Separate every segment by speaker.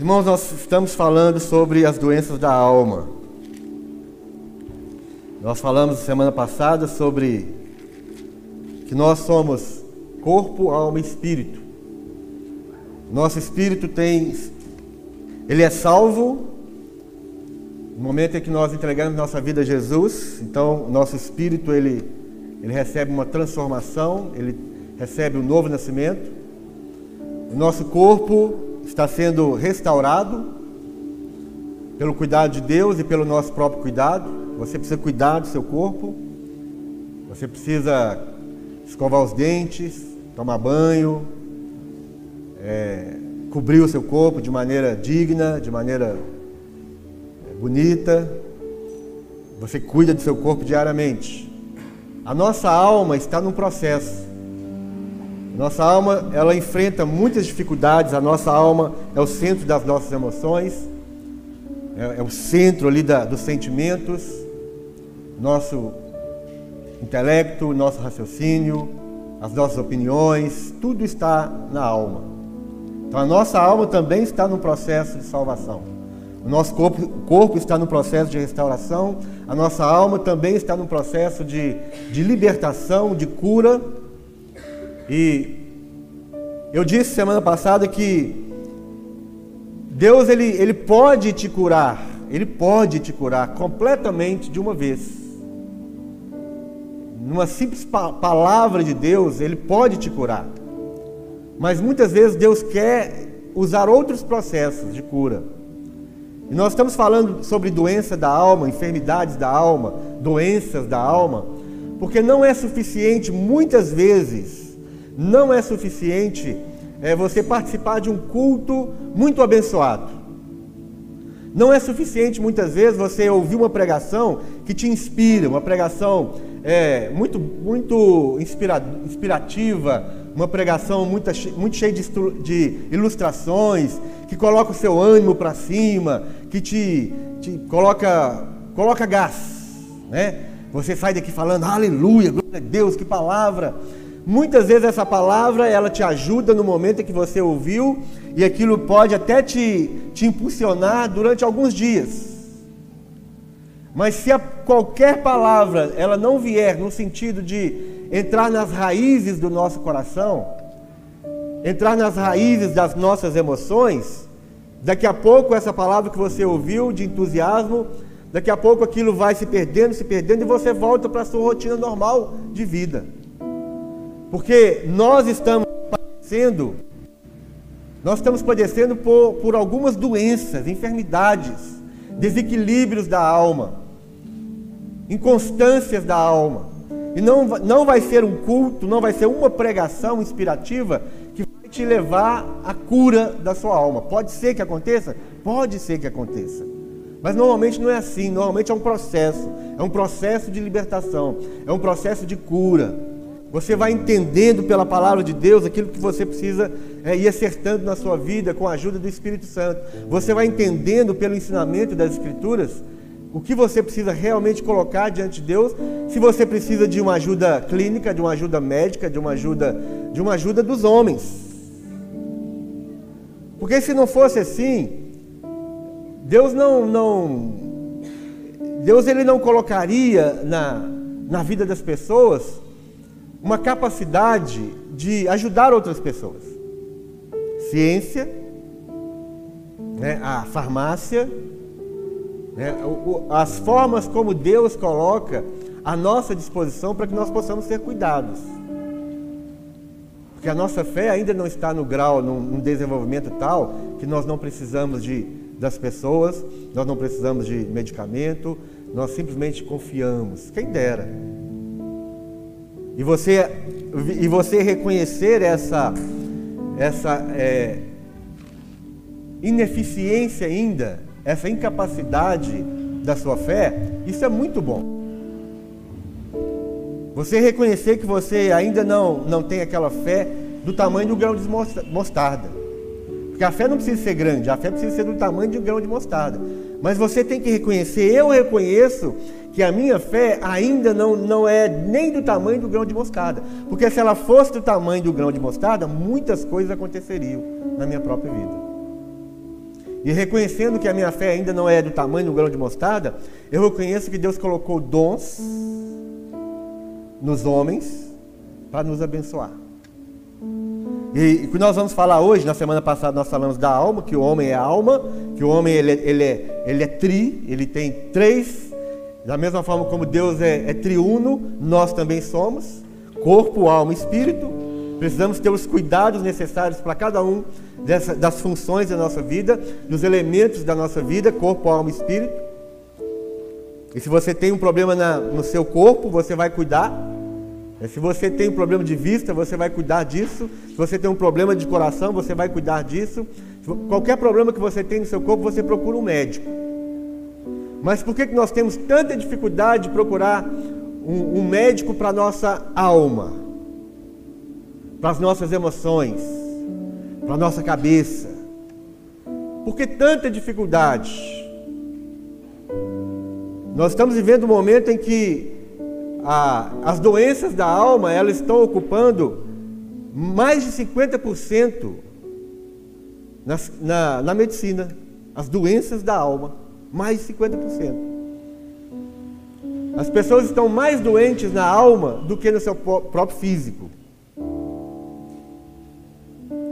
Speaker 1: Irmãos, nós estamos falando sobre as doenças da alma. Nós falamos semana passada sobre que nós somos corpo, alma e espírito. Nosso espírito tem ele é salvo no momento em que nós entregamos nossa vida a Jesus. Então, nosso espírito ele ele recebe uma transformação, ele recebe um novo nascimento. O nosso corpo está sendo restaurado pelo cuidado de Deus e pelo nosso próprio cuidado. Você precisa cuidar do seu corpo, você precisa escovar os dentes, tomar banho, é, cobrir o seu corpo de maneira digna, de maneira é, bonita. Você cuida do seu corpo diariamente. A nossa alma está num processo. Nossa alma, ela enfrenta muitas dificuldades. A nossa alma é o centro das nossas emoções, é, é o centro ali da, dos sentimentos, nosso intelecto, nosso raciocínio, as nossas opiniões, tudo está na alma. Então a nossa alma também está no processo de salvação. O nosso corpo, corpo está no processo de restauração, a nossa alma também está no processo de, de libertação, de cura e eu disse semana passada que Deus ele, ele pode te curar, ele pode te curar completamente de uma vez. Numa simples pa palavra de Deus, ele pode te curar. Mas muitas vezes Deus quer usar outros processos de cura. E nós estamos falando sobre doença da alma, enfermidades da alma, doenças da alma, porque não é suficiente muitas vezes, não é suficiente é, você participar de um culto muito abençoado. Não é suficiente muitas vezes você ouvir uma pregação que te inspira, uma pregação é, muito, muito inspira, inspirativa, uma pregação muito, muito cheia de, de ilustrações, que coloca o seu ânimo para cima, que te, te coloca, coloca gás. Né? Você sai daqui falando, aleluia, glória a Deus, que palavra. Muitas vezes essa palavra ela te ajuda no momento em que você ouviu e aquilo pode até te, te impulsionar durante alguns dias. Mas se a, qualquer palavra ela não vier no sentido de entrar nas raízes do nosso coração, entrar nas raízes das nossas emoções, daqui a pouco essa palavra que você ouviu de entusiasmo, daqui a pouco aquilo vai se perdendo, se perdendo e você volta para a sua rotina normal de vida. Porque nós estamos padecendo, nós estamos padecendo por, por algumas doenças, enfermidades, desequilíbrios da alma, inconstâncias da alma. E não, não vai ser um culto, não vai ser uma pregação inspirativa que vai te levar à cura da sua alma. Pode ser que aconteça? Pode ser que aconteça. Mas normalmente não é assim, normalmente é um processo, é um processo de libertação, é um processo de cura. Você vai entendendo pela palavra de Deus aquilo que você precisa é, ir acertando na sua vida com a ajuda do Espírito Santo. Você vai entendendo pelo ensinamento das Escrituras o que você precisa realmente colocar diante de Deus. Se você precisa de uma ajuda clínica, de uma ajuda médica, de uma ajuda, de uma ajuda dos homens. Porque se não fosse assim, Deus não, não Deus ele não colocaria na, na vida das pessoas uma capacidade de ajudar outras pessoas. Ciência, né, a farmácia, né, as formas como Deus coloca à nossa disposição para que nós possamos ser cuidados. Porque a nossa fé ainda não está no grau, num, desenvolvimento tal, que nós não precisamos de, das pessoas, nós não precisamos de medicamento, nós simplesmente confiamos. Quem dera. E você, e você reconhecer essa, essa é, ineficiência ainda, essa incapacidade da sua fé, isso é muito bom. Você reconhecer que você ainda não, não tem aquela fé do tamanho do grão de mostarda. Porque a fé não precisa ser grande, a fé precisa ser do tamanho de um grão de mostarda. Mas você tem que reconhecer, eu reconheço que a minha fé ainda não, não é nem do tamanho do grão de mostarda. Porque se ela fosse do tamanho do grão de mostarda, muitas coisas aconteceriam na minha própria vida. e reconhecendo que a minha fé ainda não é do tamanho do grão de mostarda, eu reconheço que Deus colocou dons nos homens para nos abençoar. E o que nós vamos falar hoje, na semana passada nós falamos da alma, que o homem é alma, que o homem ele, ele, é, ele é tri, ele tem três, da mesma forma como Deus é, é triuno, nós também somos, corpo, alma e espírito. Precisamos ter os cuidados necessários para cada um dessa, das funções da nossa vida, dos elementos da nossa vida, corpo, alma e espírito. E se você tem um problema na, no seu corpo, você vai cuidar se você tem um problema de vista, você vai cuidar disso. Se você tem um problema de coração, você vai cuidar disso. Qualquer problema que você tem no seu corpo, você procura um médico. Mas por que nós temos tanta dificuldade de procurar um, um médico para a nossa alma, para as nossas emoções, para a nossa cabeça? Por que tanta dificuldade? Nós estamos vivendo um momento em que a, as doenças da alma elas estão ocupando mais de 50% nas, na, na medicina. As doenças da alma, mais de 50%. As pessoas estão mais doentes na alma do que no seu próprio físico.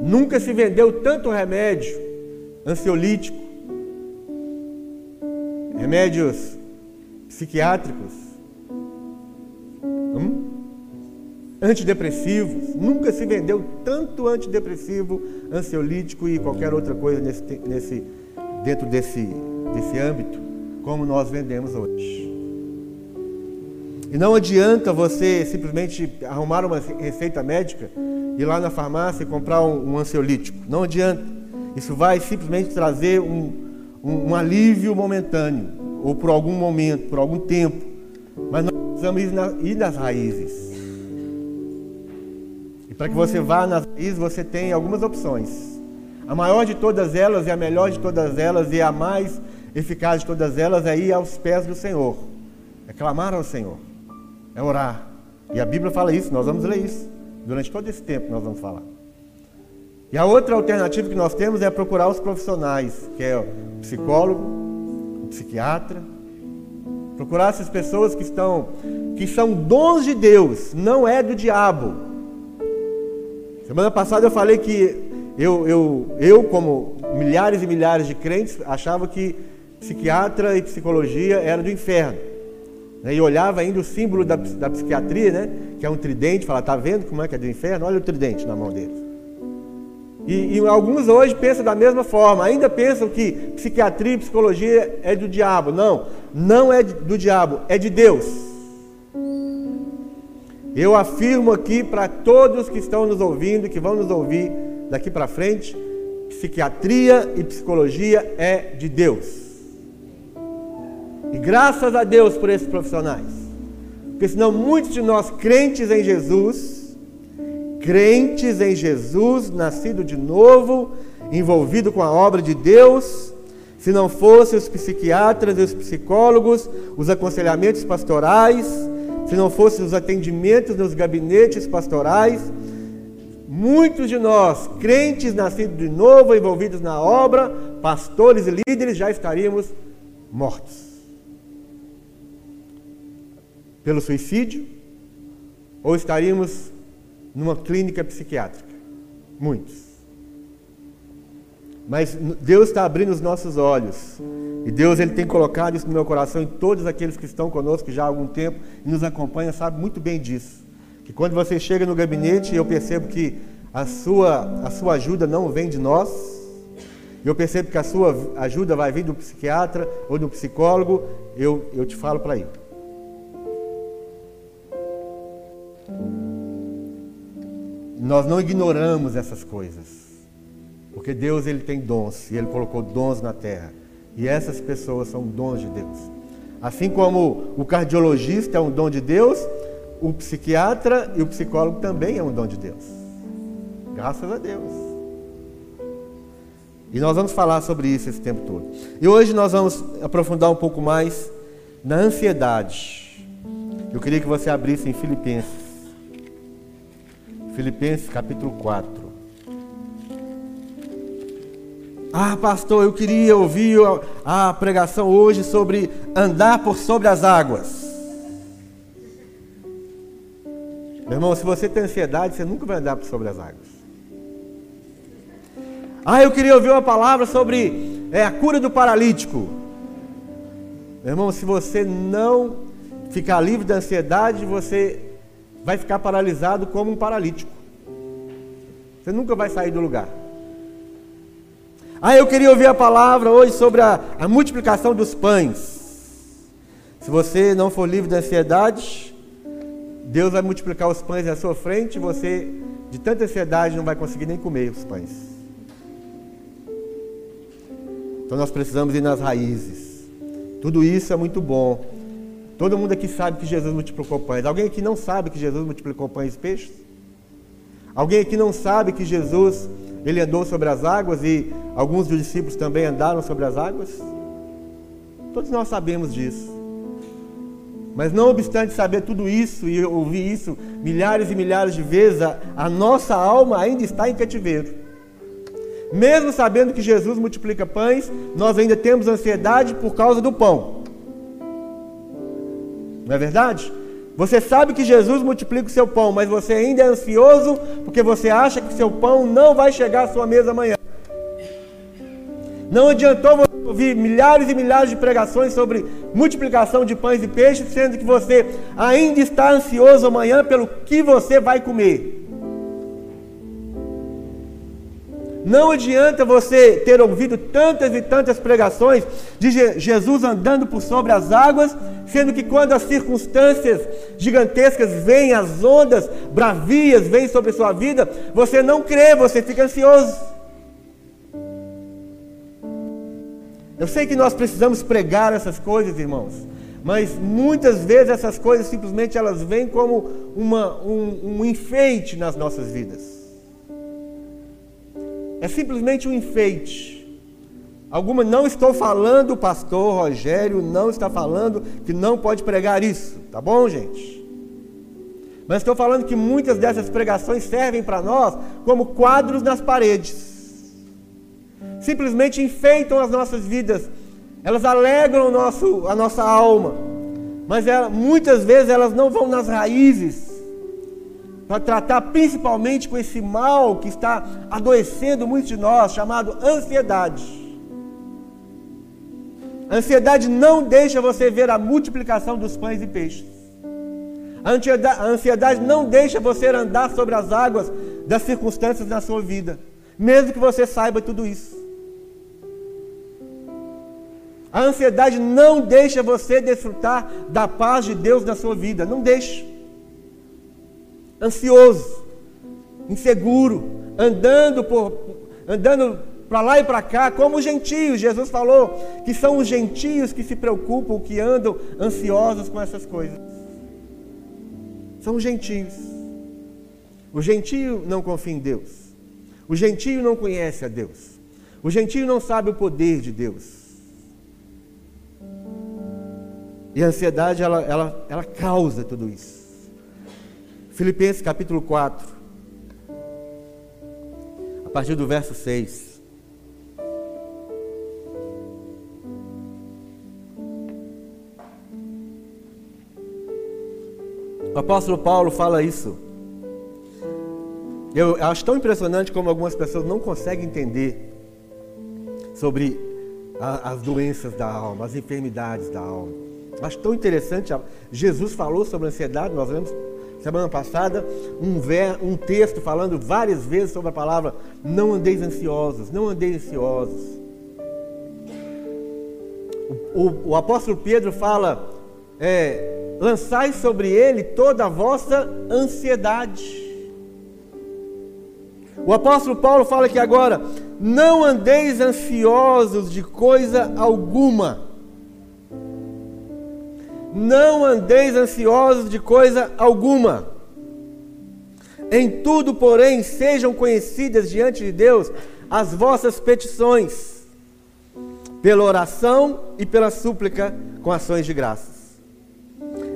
Speaker 1: Nunca se vendeu tanto remédio ansiolítico, remédios psiquiátricos, Hum? Antidepressivos, nunca se vendeu tanto antidepressivo, ansiolítico e qualquer outra coisa nesse, nesse, dentro desse, desse âmbito como nós vendemos hoje. E não adianta você simplesmente arrumar uma receita médica, ir lá na farmácia comprar um, um ansiolítico. Não adianta. Isso vai simplesmente trazer um, um, um alívio momentâneo, ou por algum momento, por algum tempo. Mas nós precisamos ir, na, ir nas raízes. E para que você vá nas raízes, você tem algumas opções. A maior de todas elas e a melhor de todas elas e a mais eficaz de todas elas é ir aos pés do Senhor. É clamar ao Senhor. É orar. E a Bíblia fala isso, nós vamos ler isso. Durante todo esse tempo nós vamos falar. E a outra alternativa que nós temos é procurar os profissionais, que é o psicólogo, o psiquiatra, Procurar essas pessoas que estão que são dons de Deus, não é do diabo. Semana passada eu falei que eu, eu, eu como milhares e milhares de crentes, achava que psiquiatra e psicologia era do inferno. Né? E olhava ainda o símbolo da, da psiquiatria, né? que é um tridente, falava, tá vendo como é que é do inferno? Olha o tridente na mão deles. E, e, alguns hoje pensam da mesma forma, ainda pensam que psiquiatria e psicologia é do diabo. Não, não é do diabo, é de Deus. Eu afirmo aqui para todos que estão nos ouvindo, que vão nos ouvir daqui para frente, psiquiatria e psicologia é de Deus. E graças a Deus por esses profissionais. Porque senão muitos de nós crentes em Jesus, crentes em Jesus, nascido de novo, envolvido com a obra de Deus, se não fossem os psiquiatras e os psicólogos, os aconselhamentos pastorais, se não fossem os atendimentos nos gabinetes pastorais, muitos de nós, crentes nascidos de novo, envolvidos na obra, pastores e líderes, já estaríamos mortos. Pelo suicídio, ou estaríamos numa clínica psiquiátrica. Muitos. Mas Deus está abrindo os nossos olhos. E Deus ele tem colocado isso no meu coração e todos aqueles que estão conosco já há algum tempo e nos acompanham sabem muito bem disso. Que quando você chega no gabinete, eu percebo que a sua, a sua ajuda não vem de nós. Eu percebo que a sua ajuda vai vir do psiquiatra ou do psicólogo. Eu, eu te falo para ir. Nós não ignoramos essas coisas. Porque Deus ele tem dons e ele colocou dons na terra. E essas pessoas são dons de Deus. Assim como o cardiologista é um dom de Deus, o psiquiatra e o psicólogo também é um dom de Deus. Graças a Deus. E nós vamos falar sobre isso esse tempo todo. E hoje nós vamos aprofundar um pouco mais na ansiedade. Eu queria que você abrisse em Filipenses. Filipenses capítulo 4. Ah, pastor, eu queria ouvir a, pregação hoje sobre andar por sobre as águas. Meu irmão, se você tem ansiedade, você nunca vai andar por sobre as águas. Ah, eu queria ouvir uma palavra sobre é, a cura do paralítico. Meu irmão, se você não ficar livre da ansiedade, você vai ficar paralisado como um paralítico. Você nunca vai sair do lugar. Ah, eu queria ouvir a palavra hoje sobre a, a multiplicação dos pães. Se você não for livre da ansiedade, Deus vai multiplicar os pães à sua frente e você, de tanta ansiedade, não vai conseguir nem comer os pães. Então nós precisamos ir nas raízes. Tudo isso é muito bom. Todo mundo aqui sabe que Jesus multiplicou pães. Alguém aqui não sabe que Jesus multiplicou pães e peixes? Alguém aqui não sabe que Jesus ele andou sobre as águas e alguns dos discípulos também andaram sobre as águas? Todos nós sabemos disso. Mas não obstante saber tudo isso e ouvir isso milhares e milhares de vezes, a, a nossa alma ainda está em cativeiro. Mesmo sabendo que Jesus multiplica pães, nós ainda temos ansiedade por causa do pão. Não é verdade? Você sabe que Jesus multiplica o seu pão, mas você ainda é ansioso porque você acha que seu pão não vai chegar à sua mesa amanhã. Não adiantou você ouvir milhares e milhares de pregações sobre multiplicação de pães e peixes, sendo que você ainda está ansioso amanhã pelo que você vai comer. Não adianta você ter ouvido tantas e tantas pregações de Jesus andando por sobre as águas, sendo que quando as circunstâncias gigantescas vêm, as ondas bravias vêm sobre a sua vida, você não crê, você fica ansioso. Eu sei que nós precisamos pregar essas coisas, irmãos, mas muitas vezes essas coisas simplesmente elas vêm como uma, um, um enfeite nas nossas vidas. É simplesmente um enfeite. Alguma não estou falando, pastor Rogério não está falando que não pode pregar isso, tá bom, gente? Mas estou falando que muitas dessas pregações servem para nós como quadros nas paredes. Simplesmente enfeitam as nossas vidas, elas alegram nosso, a nossa alma, mas ela, muitas vezes elas não vão nas raízes para tratar principalmente com esse mal que está adoecendo muitos de nós, chamado ansiedade. A ansiedade não deixa você ver a multiplicação dos pães e peixes. A ansiedade não deixa você andar sobre as águas das circunstâncias na sua vida, mesmo que você saiba tudo isso. A ansiedade não deixa você desfrutar da paz de Deus na sua vida, não deixa ansioso, inseguro, andando por andando para lá e para cá, como os gentios. Jesus falou que são os gentios que se preocupam, que andam ansiosos com essas coisas. São os gentios. O gentio não confia em Deus. O gentio não conhece a Deus. O gentio não sabe o poder de Deus. E a ansiedade, ela, ela, ela causa tudo isso. Filipenses capítulo 4, a partir do verso 6. O apóstolo Paulo fala isso. Eu acho tão impressionante como algumas pessoas não conseguem entender sobre a, as doenças da alma, as enfermidades da alma. Acho tão interessante. Jesus falou sobre ansiedade, nós vemos semana passada, um, ver, um texto falando várias vezes sobre a palavra não andeis ansiosos, não andeis ansiosos. O, o, o apóstolo Pedro fala, é, lançai sobre ele toda a vossa ansiedade. O apóstolo Paulo fala que agora, não andeis ansiosos de coisa alguma não andeis ansiosos de coisa alguma. Em tudo, porém, sejam conhecidas diante de Deus as vossas petições, pela oração e pela súplica com ações de graças.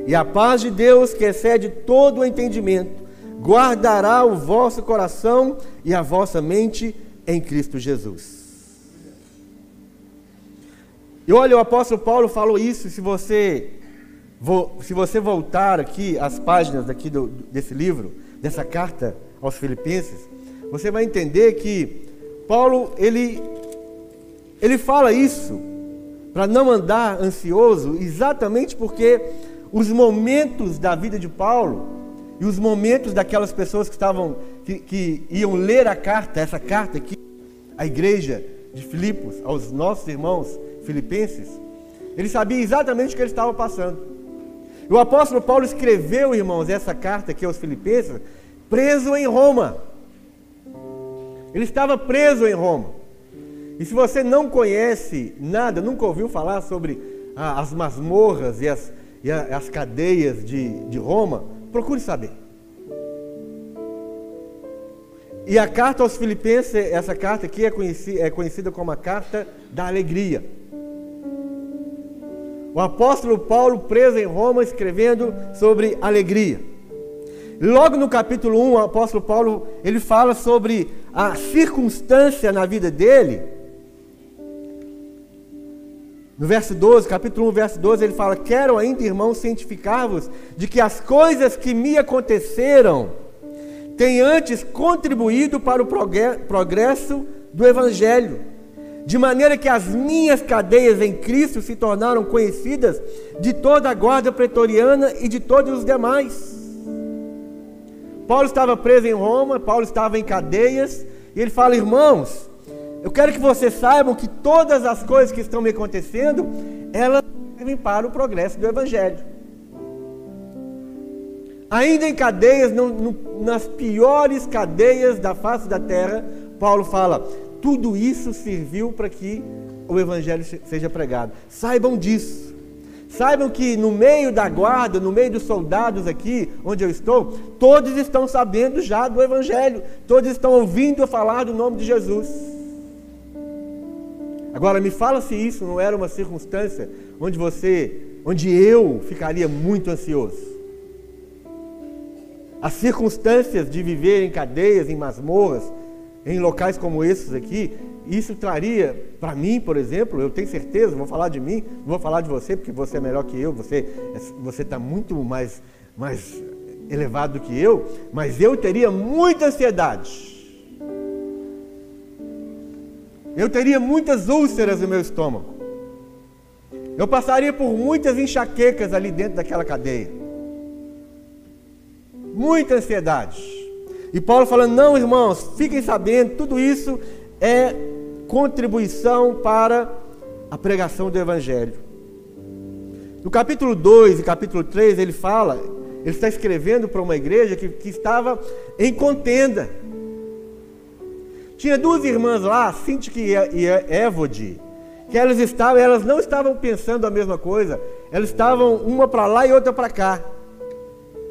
Speaker 1: E a paz de Deus, que excede todo o entendimento, guardará o vosso coração e a vossa mente em Cristo Jesus. E olha, o apóstolo Paulo falou isso, se você se você voltar aqui às páginas aqui do, desse livro, dessa carta aos Filipenses, você vai entender que Paulo ele ele fala isso para não andar ansioso, exatamente porque os momentos da vida de Paulo e os momentos daquelas pessoas que estavam que, que iam ler a carta, essa carta aqui, a igreja de Filipos, aos nossos irmãos filipenses, ele sabia exatamente o que ele estava passando. O apóstolo Paulo escreveu, irmãos, essa carta aqui aos filipenses, preso em Roma. Ele estava preso em Roma. E se você não conhece nada, nunca ouviu falar sobre ah, as masmorras e as, e as cadeias de, de Roma, procure saber. E a carta aos Filipenses, essa carta aqui é conhecida, é conhecida como a carta da alegria. O apóstolo Paulo, preso em Roma, escrevendo sobre alegria. Logo no capítulo 1, o apóstolo Paulo, ele fala sobre a circunstância na vida dele. No verso 12, capítulo 1, verso 12, ele fala: Quero ainda, irmãos, cientificar-vos de que as coisas que me aconteceram têm antes contribuído para o progresso do Evangelho de maneira que as minhas cadeias em Cristo se tornaram conhecidas de toda a guarda pretoriana e de todos os demais. Paulo estava preso em Roma, Paulo estava em cadeias, e ele fala: irmãos, eu quero que vocês saibam que todas as coisas que estão me acontecendo, elas servem para o progresso do Evangelho. Ainda em cadeias, no, no, nas piores cadeias da face da terra, Paulo fala: tudo isso serviu para que o Evangelho seja pregado. Saibam disso. Saibam que no meio da guarda, no meio dos soldados aqui, onde eu estou, todos estão sabendo já do Evangelho, todos estão ouvindo falar do nome de Jesus. Agora, me fala se isso não era uma circunstância onde você, onde eu ficaria muito ansioso. As circunstâncias de viver em cadeias, em masmorras, em locais como esses aqui, isso traria para mim, por exemplo, eu tenho certeza, vou falar de mim, não vou falar de você, porque você é melhor que eu, você você está muito mais, mais elevado do que eu, mas eu teria muita ansiedade. Eu teria muitas úlceras no meu estômago. Eu passaria por muitas enxaquecas ali dentro daquela cadeia. Muita ansiedade. E Paulo falando: não, irmãos, fiquem sabendo, tudo isso é contribuição para a pregação do Evangelho. No capítulo 2 e capítulo 3, ele fala, ele está escrevendo para uma igreja que, que estava em contenda. Tinha duas irmãs lá, Sintique e Évode, que elas estavam, elas não estavam pensando a mesma coisa, elas estavam uma para lá e outra para cá.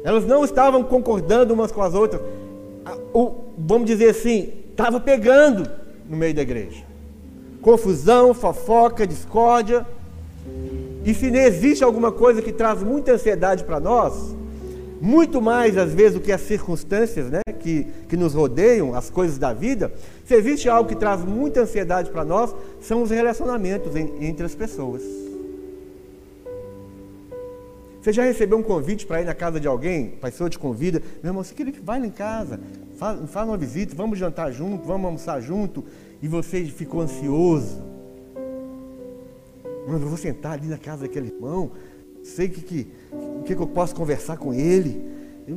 Speaker 1: Elas não estavam concordando umas com as outras o, vamos dizer assim, estava pegando no meio da igreja. Confusão, fofoca, discórdia. E se não existe alguma coisa que traz muita ansiedade para nós, muito mais às vezes do que as circunstâncias né, que, que nos rodeiam, as coisas da vida, se existe algo que traz muita ansiedade para nós, são os relacionamentos entre as pessoas. Você já recebeu um convite para ir na casa de alguém? A pessoa te convida, meu irmão, você queria que vai lá em casa, faz, faz uma visita, vamos jantar junto, vamos almoçar junto, e você ficou ansioso. Mano, eu vou sentar ali na casa daquele irmão, sei que, que, que, que eu posso conversar com ele. Eu,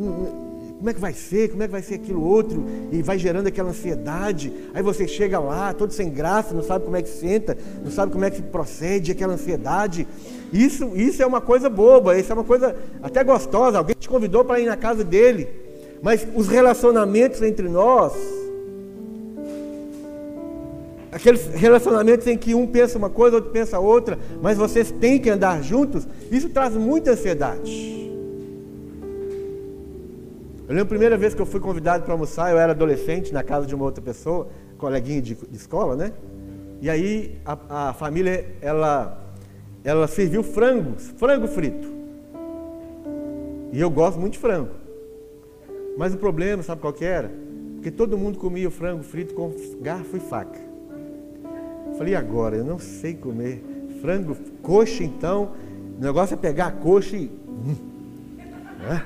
Speaker 1: como é que vai ser? Como é que vai ser aquilo outro? E vai gerando aquela ansiedade. Aí você chega lá, todo sem graça, não sabe como é que senta, não sabe como é que procede aquela ansiedade. Isso, isso é uma coisa boba, isso é uma coisa até gostosa. Alguém te convidou para ir na casa dele. Mas os relacionamentos entre nós, aqueles relacionamentos em que um pensa uma coisa, outro pensa outra, mas vocês têm que andar juntos, isso traz muita ansiedade. Eu lembro a primeira vez que eu fui convidado para almoçar, eu era adolescente na casa de uma outra pessoa, coleguinha de, de escola, né? E aí a, a, família, ela, ela serviu frangos, frango frito. E eu gosto muito de frango. Mas o problema, sabe qual que era? Porque todo mundo comia o frango frito com garfo e faca. Falei, agora? Eu não sei comer frango, coxa então. O negócio é pegar a coxa e. Hum, né?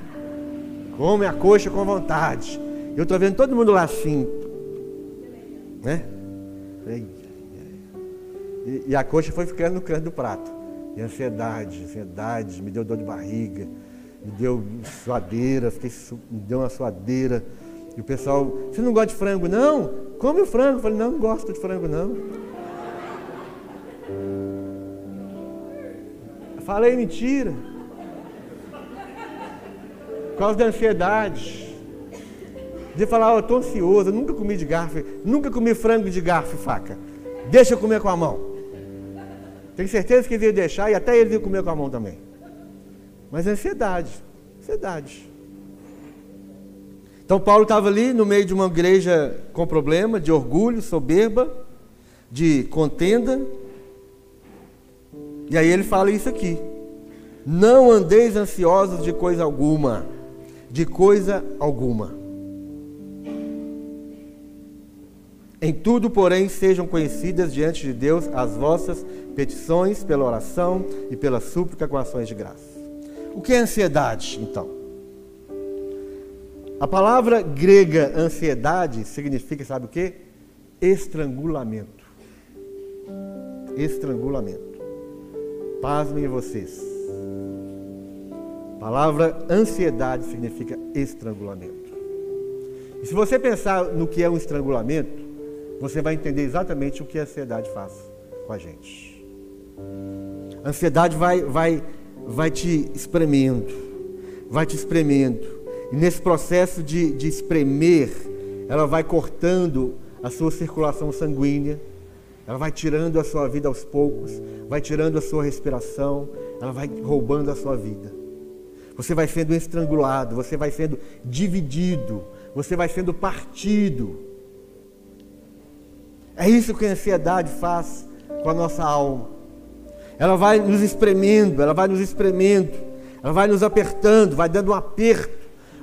Speaker 1: Come a coxa com vontade. Eu estou vendo todo mundo lá assim. Né? E a coxa foi ficando no canto do prato. E ansiedade, ansiedade, me deu dor de barriga, me deu suadeira, fiquei, me deu uma suadeira. E o pessoal, você não gosta de frango? Não, come o frango. Eu falei, não, não gosto de frango, não. Falei mentira. Por causa da ansiedade. De falar, oh, eu estou ansioso, eu nunca comi de garfo, nunca comi frango de garfo e faca. Deixa eu comer com a mão. Tenho certeza que ele ia deixar e até ele ia comer com a mão também. Mas é ansiedade, ansiedade. Então Paulo estava ali no meio de uma igreja com problema, de orgulho, soberba, de contenda. E aí ele fala isso aqui: Não andeis ansiosos de coisa alguma, de coisa alguma. Em tudo, porém, sejam conhecidas diante de Deus as vossas petições pela oração e pela súplica com ações de graça. O que é ansiedade, então? A palavra grega ansiedade significa, sabe o que? Estrangulamento. Estrangulamento. Pasmem vocês. A palavra ansiedade significa estrangulamento. E se você pensar no que é um estrangulamento, você vai entender exatamente o que a ansiedade faz com a gente. A ansiedade vai, vai, vai te espremendo, vai te espremendo e nesse processo de, de espremer, ela vai cortando a sua circulação sanguínea, ela vai tirando a sua vida aos poucos, vai tirando a sua respiração, ela vai roubando a sua vida. Você vai sendo estrangulado, você vai sendo dividido, você vai sendo partido. É isso que a ansiedade faz com a nossa alma. Ela vai nos espremendo, ela vai nos espremendo, ela vai nos apertando, vai dando um aperto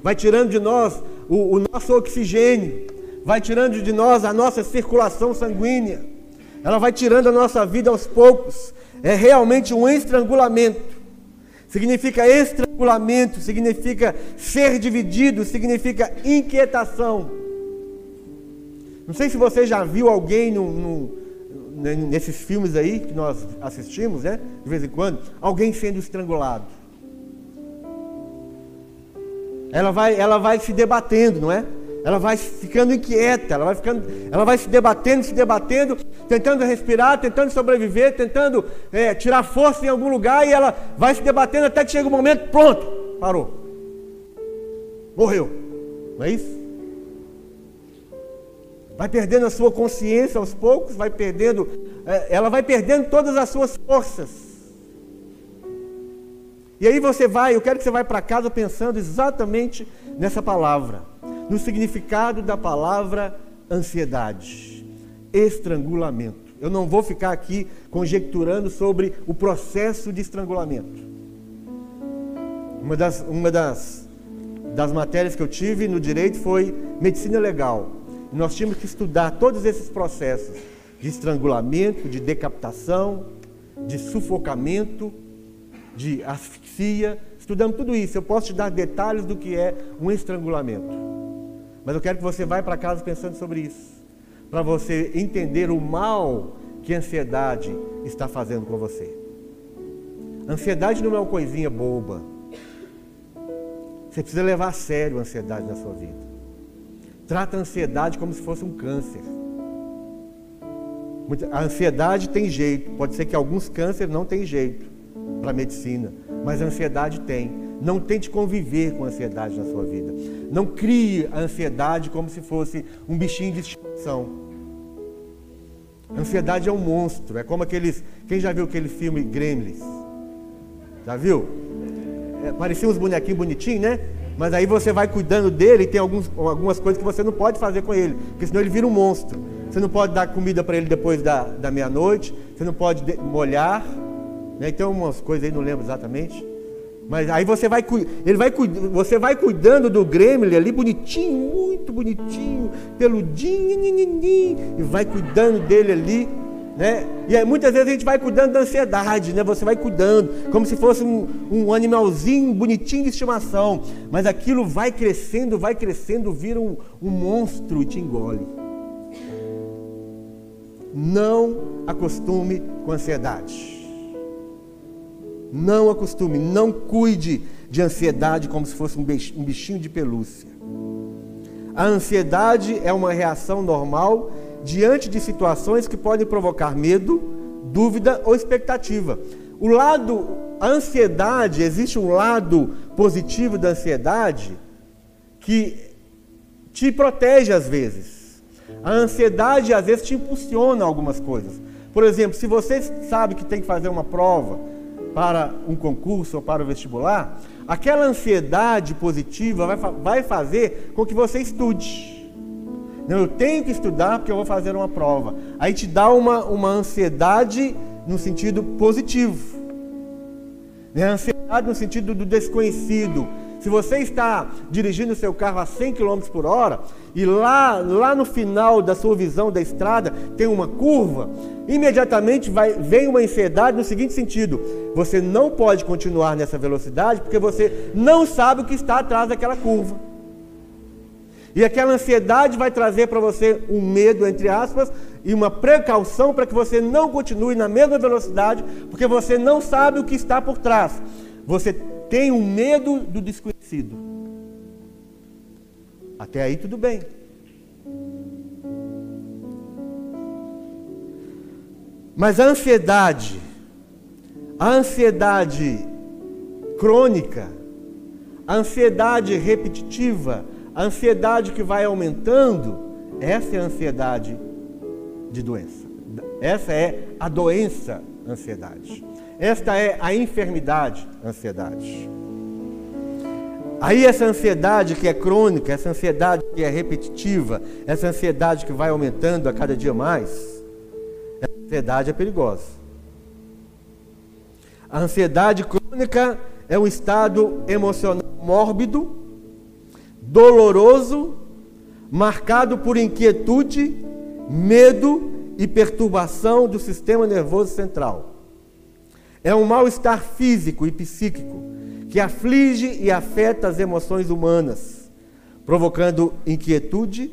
Speaker 1: vai tirando de nós o, o nosso oxigênio, vai tirando de nós a nossa circulação sanguínea, ela vai tirando a nossa vida aos poucos. É realmente um estrangulamento. Significa estrangulamento, significa ser dividido, significa inquietação. Não sei se você já viu alguém no, no, nesses filmes aí que nós assistimos, né? De vez em quando, alguém sendo estrangulado. Ela vai, ela vai se debatendo, não é? Ela vai ficando inquieta, ela vai ficando, ela vai se debatendo, se debatendo, tentando respirar, tentando sobreviver, tentando é, tirar força em algum lugar e ela vai se debatendo até que chega o um momento, pronto, parou, morreu, não é isso? Vai perdendo a sua consciência aos poucos, vai perdendo, é, ela vai perdendo todas as suas forças. E aí você vai, eu quero que você vá para casa pensando exatamente nessa palavra, no significado da palavra ansiedade, estrangulamento. Eu não vou ficar aqui conjecturando sobre o processo de estrangulamento. Uma das, uma das, das matérias que eu tive no direito foi medicina legal. Nós tínhamos que estudar todos esses processos de estrangulamento, de decapitação, de sufocamento de asfixia, estudamos tudo isso. Eu posso te dar detalhes do que é um estrangulamento. Mas eu quero que você vá para casa pensando sobre isso, para você entender o mal que a ansiedade está fazendo com você. ansiedade não é uma coisinha boba. Você precisa levar a sério a ansiedade na sua vida. Trata a ansiedade como se fosse um câncer. A ansiedade tem jeito, pode ser que alguns cânceres não tenham jeito para a medicina, mas a ansiedade tem. Não tente conviver com a ansiedade na sua vida. Não crie a ansiedade como se fosse um bichinho de estimação. A ansiedade é um monstro. É como aqueles. Quem já viu aquele filme Gremlins? Já viu? É, parecia uns bonequinhos bonitinhos, né? Mas aí você vai cuidando dele e tem alguns, algumas coisas que você não pode fazer com ele, porque senão ele vira um monstro. Você não pode dar comida para ele depois da, da meia-noite, você não pode molhar, né? Tem umas coisas aí, não lembro exatamente. Mas aí você vai, ele vai, você vai cuidando do Grêmio ali, bonitinho, muito bonitinho, peludinho, e vai cuidando dele ali. Né? E aí, muitas vezes a gente vai cuidando da ansiedade, né? Você vai cuidando, como se fosse um, um animalzinho bonitinho de estimação. Mas aquilo vai crescendo, vai crescendo, vira um, um monstro e te engole. Não acostume com ansiedade. Não acostume, não cuide de ansiedade como se fosse um bichinho de pelúcia. A ansiedade é uma reação normal diante de situações que podem provocar medo, dúvida ou expectativa. O lado, a ansiedade, existe um lado positivo da ansiedade que te protege às vezes. A ansiedade às vezes te impulsiona algumas coisas. Por exemplo, se você sabe que tem que fazer uma prova para um concurso ou para o vestibular, aquela ansiedade positiva vai, vai fazer com que você estude. Não, eu tenho que estudar porque eu vou fazer uma prova. Aí te dá uma, uma ansiedade no sentido positivo. Né? Ansiedade no sentido do desconhecido. Se você está dirigindo o seu carro a 100 km por hora e lá, lá no final da sua visão da estrada tem uma curva, imediatamente vai, vem uma ansiedade no seguinte sentido: você não pode continuar nessa velocidade porque você não sabe o que está atrás daquela curva. E aquela ansiedade vai trazer para você um medo, entre aspas, e uma precaução para que você não continue na mesma velocidade, porque você não sabe o que está por trás. Você tem um medo do desconhecido. Até aí tudo bem. Mas a ansiedade, a ansiedade crônica, a ansiedade repetitiva, a ansiedade que vai aumentando, essa é a ansiedade de doença. Essa é a doença ansiedade. Esta é a enfermidade ansiedade. Aí essa ansiedade que é crônica, essa ansiedade que é repetitiva, essa ansiedade que vai aumentando a cada dia mais, essa ansiedade é perigosa. A ansiedade crônica é um estado emocional mórbido doloroso, marcado por inquietude, medo e perturbação do sistema nervoso central. É um mal-estar físico e psíquico que aflige e afeta as emoções humanas, provocando inquietude,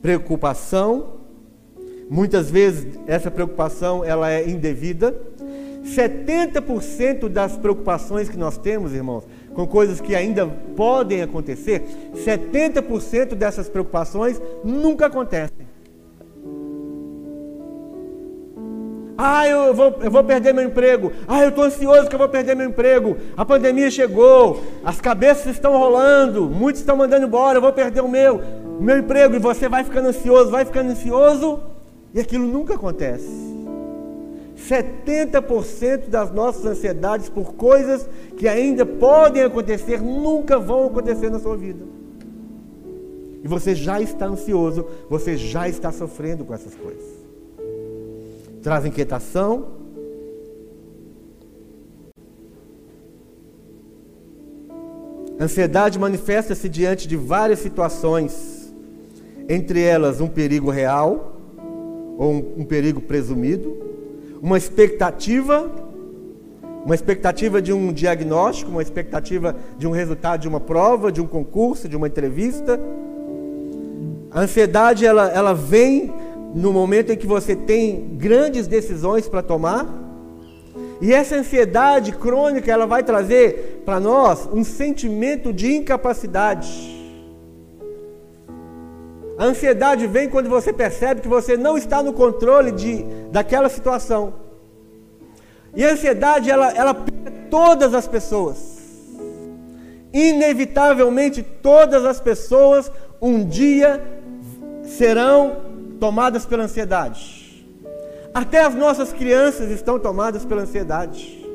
Speaker 1: preocupação. Muitas vezes essa preocupação ela é indevida. 70% das preocupações que nós temos, irmãos, com coisas que ainda podem acontecer, 70% dessas preocupações nunca acontecem. Ah, eu vou, eu vou perder meu emprego. Ah, eu estou ansioso que eu vou perder meu emprego. A pandemia chegou, as cabeças estão rolando, muitos estão mandando embora, eu vou perder o meu, meu emprego. E você vai ficando ansioso, vai ficando ansioso, e aquilo nunca acontece. 70% das nossas ansiedades por coisas que ainda podem acontecer nunca vão acontecer na sua vida. E você já está ansioso, você já está sofrendo com essas coisas. Traz inquietação. Ansiedade manifesta-se diante de várias situações, entre elas um perigo real ou um, um perigo presumido uma expectativa, uma expectativa de um diagnóstico, uma expectativa de um resultado de uma prova, de um concurso, de uma entrevista. A ansiedade ela, ela vem no momento em que você tem grandes decisões para tomar. E essa ansiedade crônica ela vai trazer para nós um sentimento de incapacidade. A ansiedade vem quando você percebe que você não está no controle de, daquela situação. E a ansiedade, ela, ela pega todas as pessoas. Inevitavelmente, todas as pessoas um dia serão tomadas pela ansiedade. Até as nossas crianças estão tomadas pela ansiedade.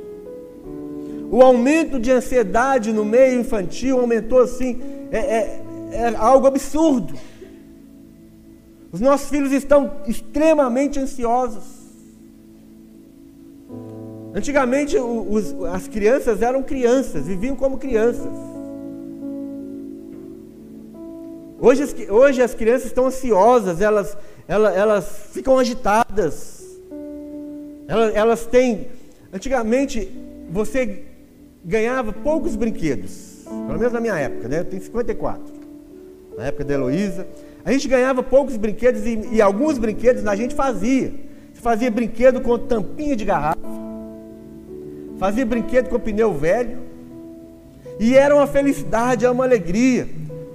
Speaker 1: O aumento de ansiedade no meio infantil aumentou assim, é, é, é algo absurdo. Os nossos filhos estão extremamente ansiosos. Antigamente, os, as crianças eram crianças, viviam como crianças. Hoje, hoje as crianças estão ansiosas, elas, elas, elas ficam agitadas. Elas, elas têm. Antigamente, você ganhava poucos brinquedos. Pelo menos na minha época, né? Eu tenho 54. Na época da Heloísa. A gente ganhava poucos brinquedos e, e alguns brinquedos a gente fazia. Fazia brinquedo com tampinha de garrafa. Fazia brinquedo com pneu velho. E era uma felicidade, era uma alegria.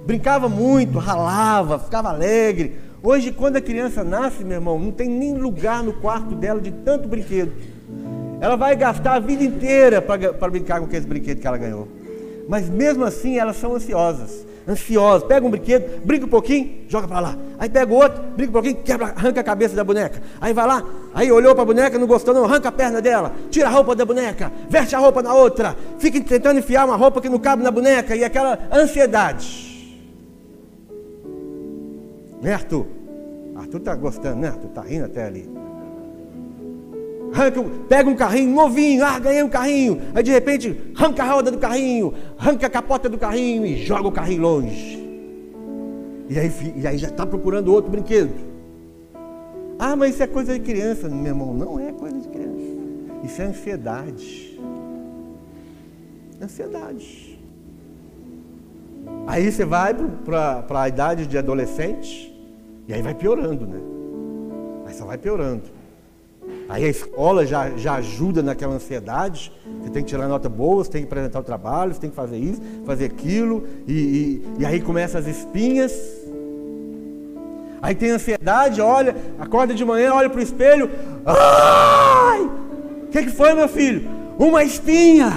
Speaker 1: Brincava muito, ralava, ficava alegre. Hoje, quando a criança nasce, meu irmão, não tem nem lugar no quarto dela de tanto brinquedo. Ela vai gastar a vida inteira para brincar com aqueles brinquedos que ela ganhou. Mas mesmo assim, elas são ansiosas. Ansiosas. Pega um brinquedo, brinca um pouquinho, joga para lá. Aí pega outro, brinca um pouquinho, quebra, arranca a cabeça da boneca. Aí vai lá, aí olhou para a boneca, não gostou, não, arranca a perna dela, tira a roupa da boneca, veste a roupa na outra, fica tentando enfiar uma roupa que não cabe na boneca e aquela ansiedade. Né, Arthur? Arthur tá gostando, né, Arthur? Tá rindo até ali. Arranca, pega um carrinho novinho, ah, ganhei um carrinho. Aí de repente, arranca a roda do carrinho, arranca a capota do carrinho e joga o carrinho longe. E aí, e aí já está procurando outro brinquedo. Ah, mas isso é coisa de criança. Meu irmão, não é coisa de criança. Isso é ansiedade. Ansiedade. Aí você vai para a idade de adolescente, e aí vai piorando, né? Aí só vai piorando. Aí a escola já, já ajuda naquela ansiedade. Você tem que tirar nota boa, você tem que apresentar o trabalho, você tem que fazer isso, fazer aquilo. E, e, e aí começam as espinhas. Aí tem ansiedade, olha, acorda de manhã, olha para o espelho. Ai! O que, que foi, meu filho? Uma espinha!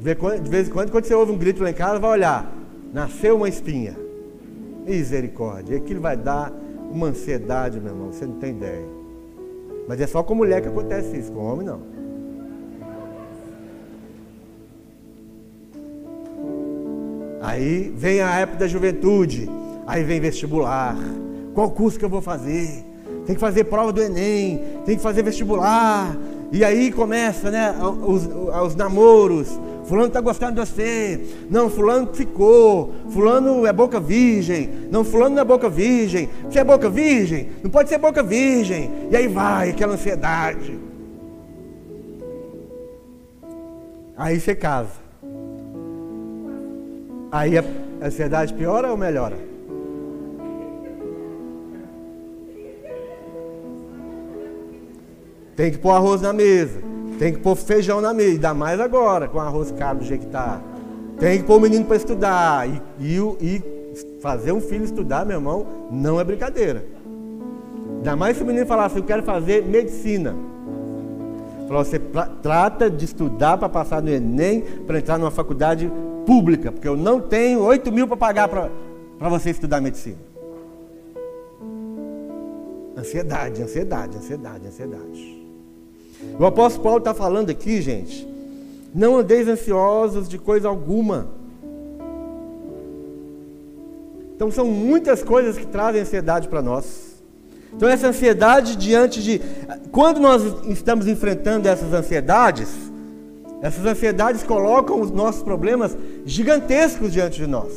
Speaker 1: De vez em quando, quando você ouve um grito lá em casa, vai olhar. Nasceu uma espinha. Misericórdia. Aquilo vai dar uma ansiedade, meu irmão, você não tem ideia. Mas é só com mulher que acontece isso, com homem não. Aí vem a época da juventude, aí vem vestibular. Qual curso que eu vou fazer? Tem que fazer prova do Enem, tem que fazer vestibular. E aí começa, né, os, os namoros, Fulano está gostando de você. Não, fulano ficou. Fulano é boca virgem. Não, fulano não é boca virgem. Você é boca virgem? Não pode ser boca virgem. E aí vai aquela ansiedade. Aí você casa. Aí a ansiedade piora ou melhora? Tem que pôr arroz na mesa. Tem que pôr feijão na mesa, ainda mais agora, com arroz caro do jeito que está. Tem que pôr o menino para estudar. E, e, e, fazer um filho estudar, meu irmão, não é brincadeira. Ainda mais se o menino falar assim, eu quero fazer medicina. Falou, você trata de estudar para passar no Enem, para entrar numa faculdade pública, porque eu não tenho 8 mil para pagar para você estudar medicina. Ansiedade, ansiedade, ansiedade, ansiedade. O apóstolo Paulo está falando aqui, gente, não andeis ansiosos de coisa alguma. Então são muitas coisas que trazem ansiedade para nós. Então essa ansiedade diante de quando nós estamos enfrentando essas ansiedades, essas ansiedades colocam os nossos problemas gigantescos diante de nós.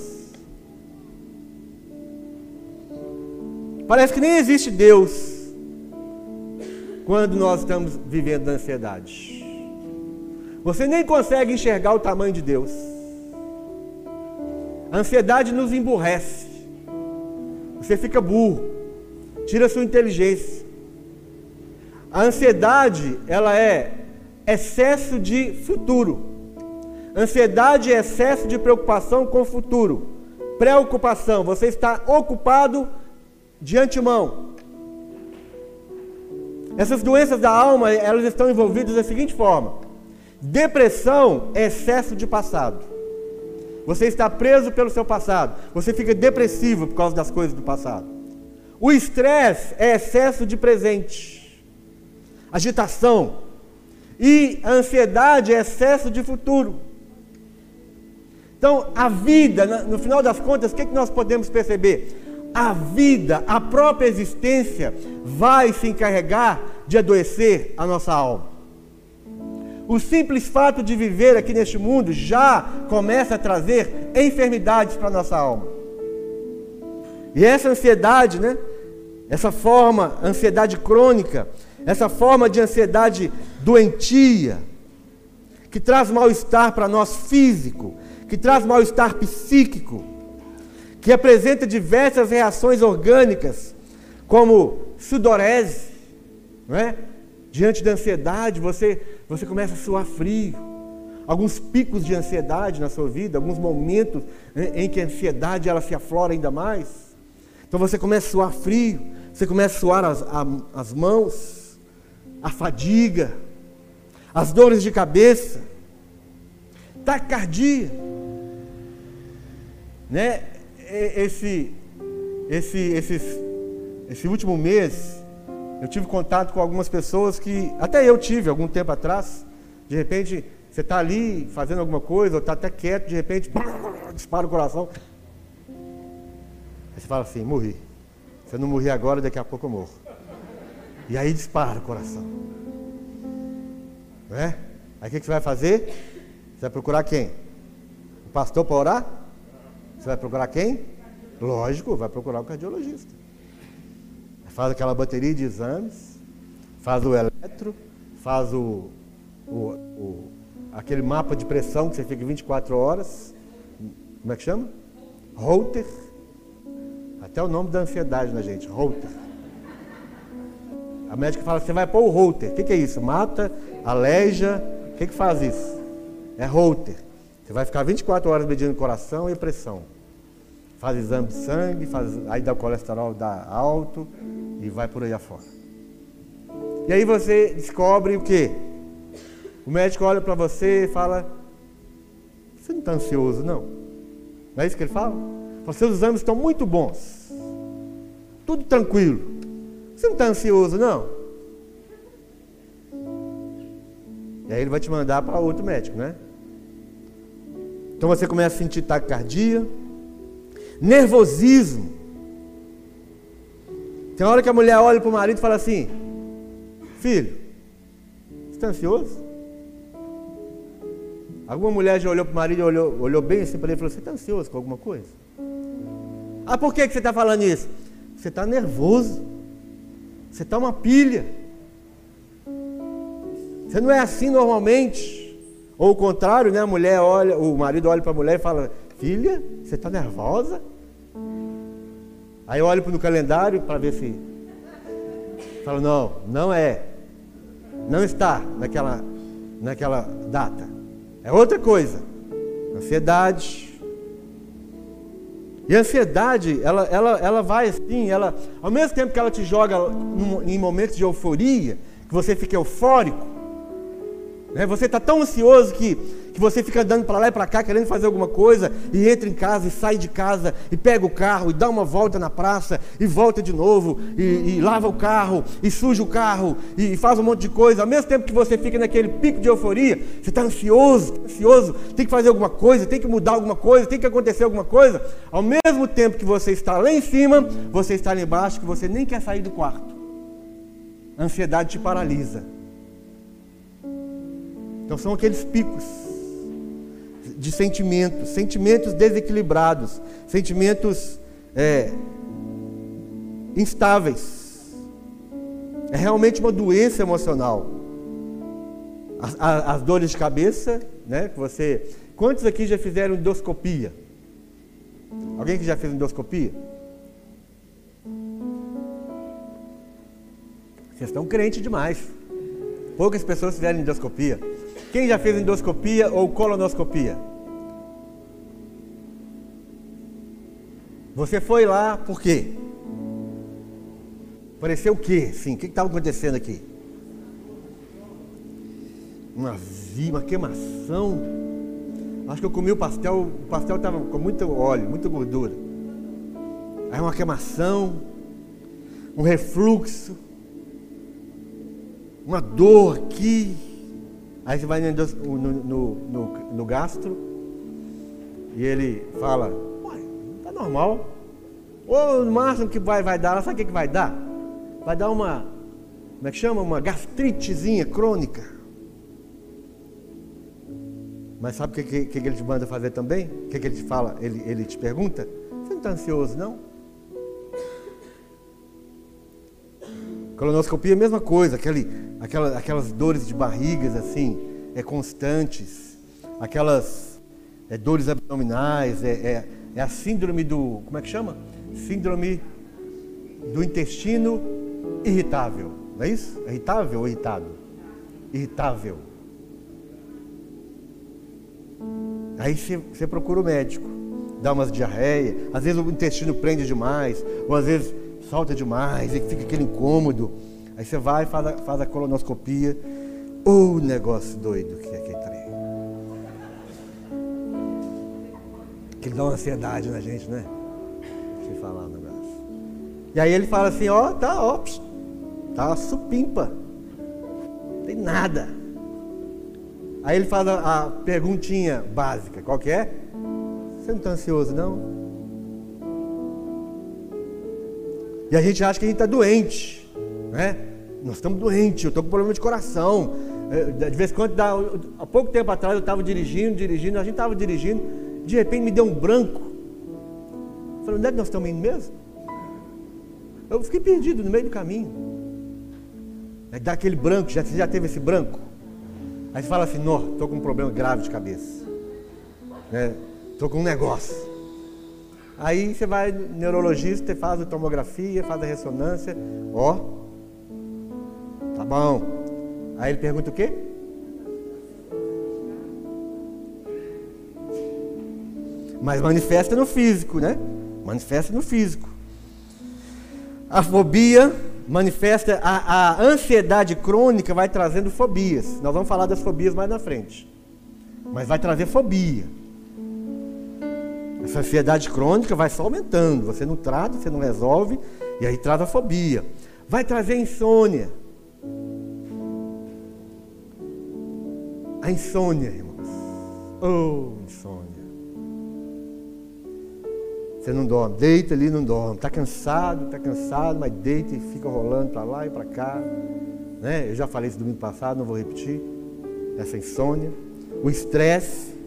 Speaker 1: Parece que nem existe Deus quando nós estamos vivendo na ansiedade. Você nem consegue enxergar o tamanho de Deus. A ansiedade nos emburrece. Você fica burro, tira sua inteligência. A ansiedade, ela é excesso de futuro. Ansiedade é excesso de preocupação com o futuro. Preocupação, você está ocupado de antemão. Essas doenças da alma, elas estão envolvidas da seguinte forma: depressão é excesso de passado. Você está preso pelo seu passado. Você fica depressivo por causa das coisas do passado. O estresse é excesso de presente, agitação. E a ansiedade é excesso de futuro. Então, a vida, no final das contas, o que, é que nós podemos perceber? A vida, a própria existência, vai se encarregar de adoecer a nossa alma. O simples fato de viver aqui neste mundo já começa a trazer enfermidades para a nossa alma. E essa ansiedade, né? essa forma, ansiedade crônica, essa forma de ansiedade doentia, que traz mal-estar para nós físico, que traz mal-estar psíquico, que apresenta diversas reações orgânicas, como sudorese, é? Diante da ansiedade, você, você começa a suar frio. Alguns picos de ansiedade na sua vida, alguns momentos em, em que a ansiedade ela se aflora ainda mais. Então você começa a suar frio, você começa a suar as, a, as mãos, a fadiga, as dores de cabeça, taquicardia. Né? Esse, esse, esses, esse último mês, eu tive contato com algumas pessoas que, até eu tive algum tempo atrás, de repente você está ali fazendo alguma coisa, ou está até quieto, de repente dispara o coração. Aí você fala assim, morri. Se eu não morrer agora, daqui a pouco eu morro. E aí dispara o coração. Não é? Aí o que, você vai fazer? Você vai procurar quem? O pastor para orar? Você vai procurar quem? Lógico, vai procurar o cardiologista. Faz aquela bateria de exames, faz o eletro, faz o, o, o aquele mapa de pressão que você fica 24 horas. Como é que chama? Holter. Até o nome da ansiedade na gente, Holter. A médica fala, você vai pôr o Holter. O que, que, é isso? Mata, aleja. O que, que faz isso? É Holter. Você vai ficar 24 horas medindo coração e pressão. Faz exame de sangue, faz, aí dá o colesterol dá alto e vai por aí afora. E aí você descobre o quê? O médico olha para você e fala: Você não está ansioso, não? Não é isso que ele fala? Os seus exames estão muito bons. Tudo tranquilo. Você não está ansioso, não? E aí ele vai te mandar para outro médico, né? Então você começa a sentir taquicardia, nervosismo. Tem hora que a mulher olha para o marido e fala assim: Filho, você está ansioso? Alguma mulher já olhou para o marido e olhou, olhou bem assim para ele e falou: Você está ansioso com alguma coisa? Ah, por que, que você está falando isso? Você está nervoso. Você está uma pilha. Você não é assim normalmente. Ou o contrário, né? A mulher olha, o marido olha para a mulher e fala: Filha, você está nervosa? Aí eu olho no calendário para ver se. Fala: Não, não é. Não está naquela, naquela data. É outra coisa. Ansiedade. E a ansiedade, ela, ela, ela vai assim, ela, ao mesmo tempo que ela te joga em momentos de euforia, que você fica eufórico, né? você está tão ansioso que que você fica andando para lá e para cá querendo fazer alguma coisa e entra em casa e sai de casa e pega o carro e dá uma volta na praça e volta de novo e, e lava o carro e suja o carro e, e, faz um monte de coisa. Ao mesmo tempo que você fica naquele pico de euforia, você está ansioso, ansioso, tem que fazer alguma coisa, tem que mudar alguma coisa, tem que acontecer alguma coisa. Ao mesmo tempo que você está lá em cima, você está lá embaixo que você nem quer sair do quarto. A ansiedade te paralisa. Então são aqueles picos de sentimentos, sentimentos desequilibrados, sentimentos é, instáveis. É realmente uma doença emocional. As, as, dores de cabeça, né? Que você. Quantos aqui já fizeram endoscopia? Alguém que já fez endoscopia? Vocês estão crentes demais. Poucas pessoas fizeram endoscopia. Quem já fez endoscopia ou colonoscopia? Você foi lá por quê? Pareceu o quê? Sim, o que estava acontecendo aqui? Uma via, uma queimação. Acho que eu comi o pastel, o pastel estava com muito óleo, muita gordura. Aí uma queimação, um refluxo, uma dor aqui. Aí você vai no, no, no, no gastro e ele fala, normal. Ou no máximo que vai, vai dar, sabe o que, que vai dar? Vai dar uma, como é que chama? Uma gastritezinha crônica. Mas sabe o que, que, que, ele te manda fazer também? O que, que ele te fala? Ele, ele te pergunta? Você não está ansioso, não? Colonoscopia é a mesma coisa, aquele, aquela, aquelas dores de barrigas assim, é constantes, aquelas é, dores abdominais, é, é, é a síndrome do. Como é que chama? Síndrome do intestino irritável. Não é isso? Irritável ou irritado? Irritável. Aí você procura o médico, dá umas diarreia, às vezes o intestino prende demais, ou às vezes salta demais, e fica aquele incômodo. Aí você vai, faz a, faz a colonoscopia. Ô oh, negócio doido que é aquele trem. Que dá uma ansiedade na gente, né? Eu falar o negócio. E aí ele fala assim, ó, tá, ó, tá supimpa. Não tem nada. Aí ele faz a, a perguntinha básica, qual que é? Você não está ansioso, não? E a gente acha que a gente está doente, né? Nós estamos doentes, eu estou com problema de coração. É, de vez em quando, há pouco tempo atrás, eu estava dirigindo, dirigindo, a gente estava dirigindo, de repente me deu um branco. Eu falei, onde é que nós estamos indo mesmo? Eu fiquei perdido no meio do caminho. Aí dá aquele branco, já, você já teve esse branco? Aí você fala assim, não, estou com um problema grave de cabeça. Estou né? com um negócio. Aí você vai neurologista, faz a tomografia, faz a ressonância, ó, tá bom. Aí ele pergunta o quê? Mas manifesta no físico, né? Manifesta no físico. A fobia manifesta a, a, ansiedade crônica vai trazendo fobias. Nós vamos falar das fobias mais na frente. Mas vai trazer fobia. Essa ansiedade crônica vai só aumentando. Você não trata, você não resolve, e aí traz a fobia. Vai trazer insônia. A insônia, irmãos. Oh, insônia. Você não dorme, deita ali não dorme. Está cansado, está cansado, mas deita e fica rolando para lá e para cá. Né? Eu já falei isso domingo passado, não vou repetir. Essa insônia. O estresse.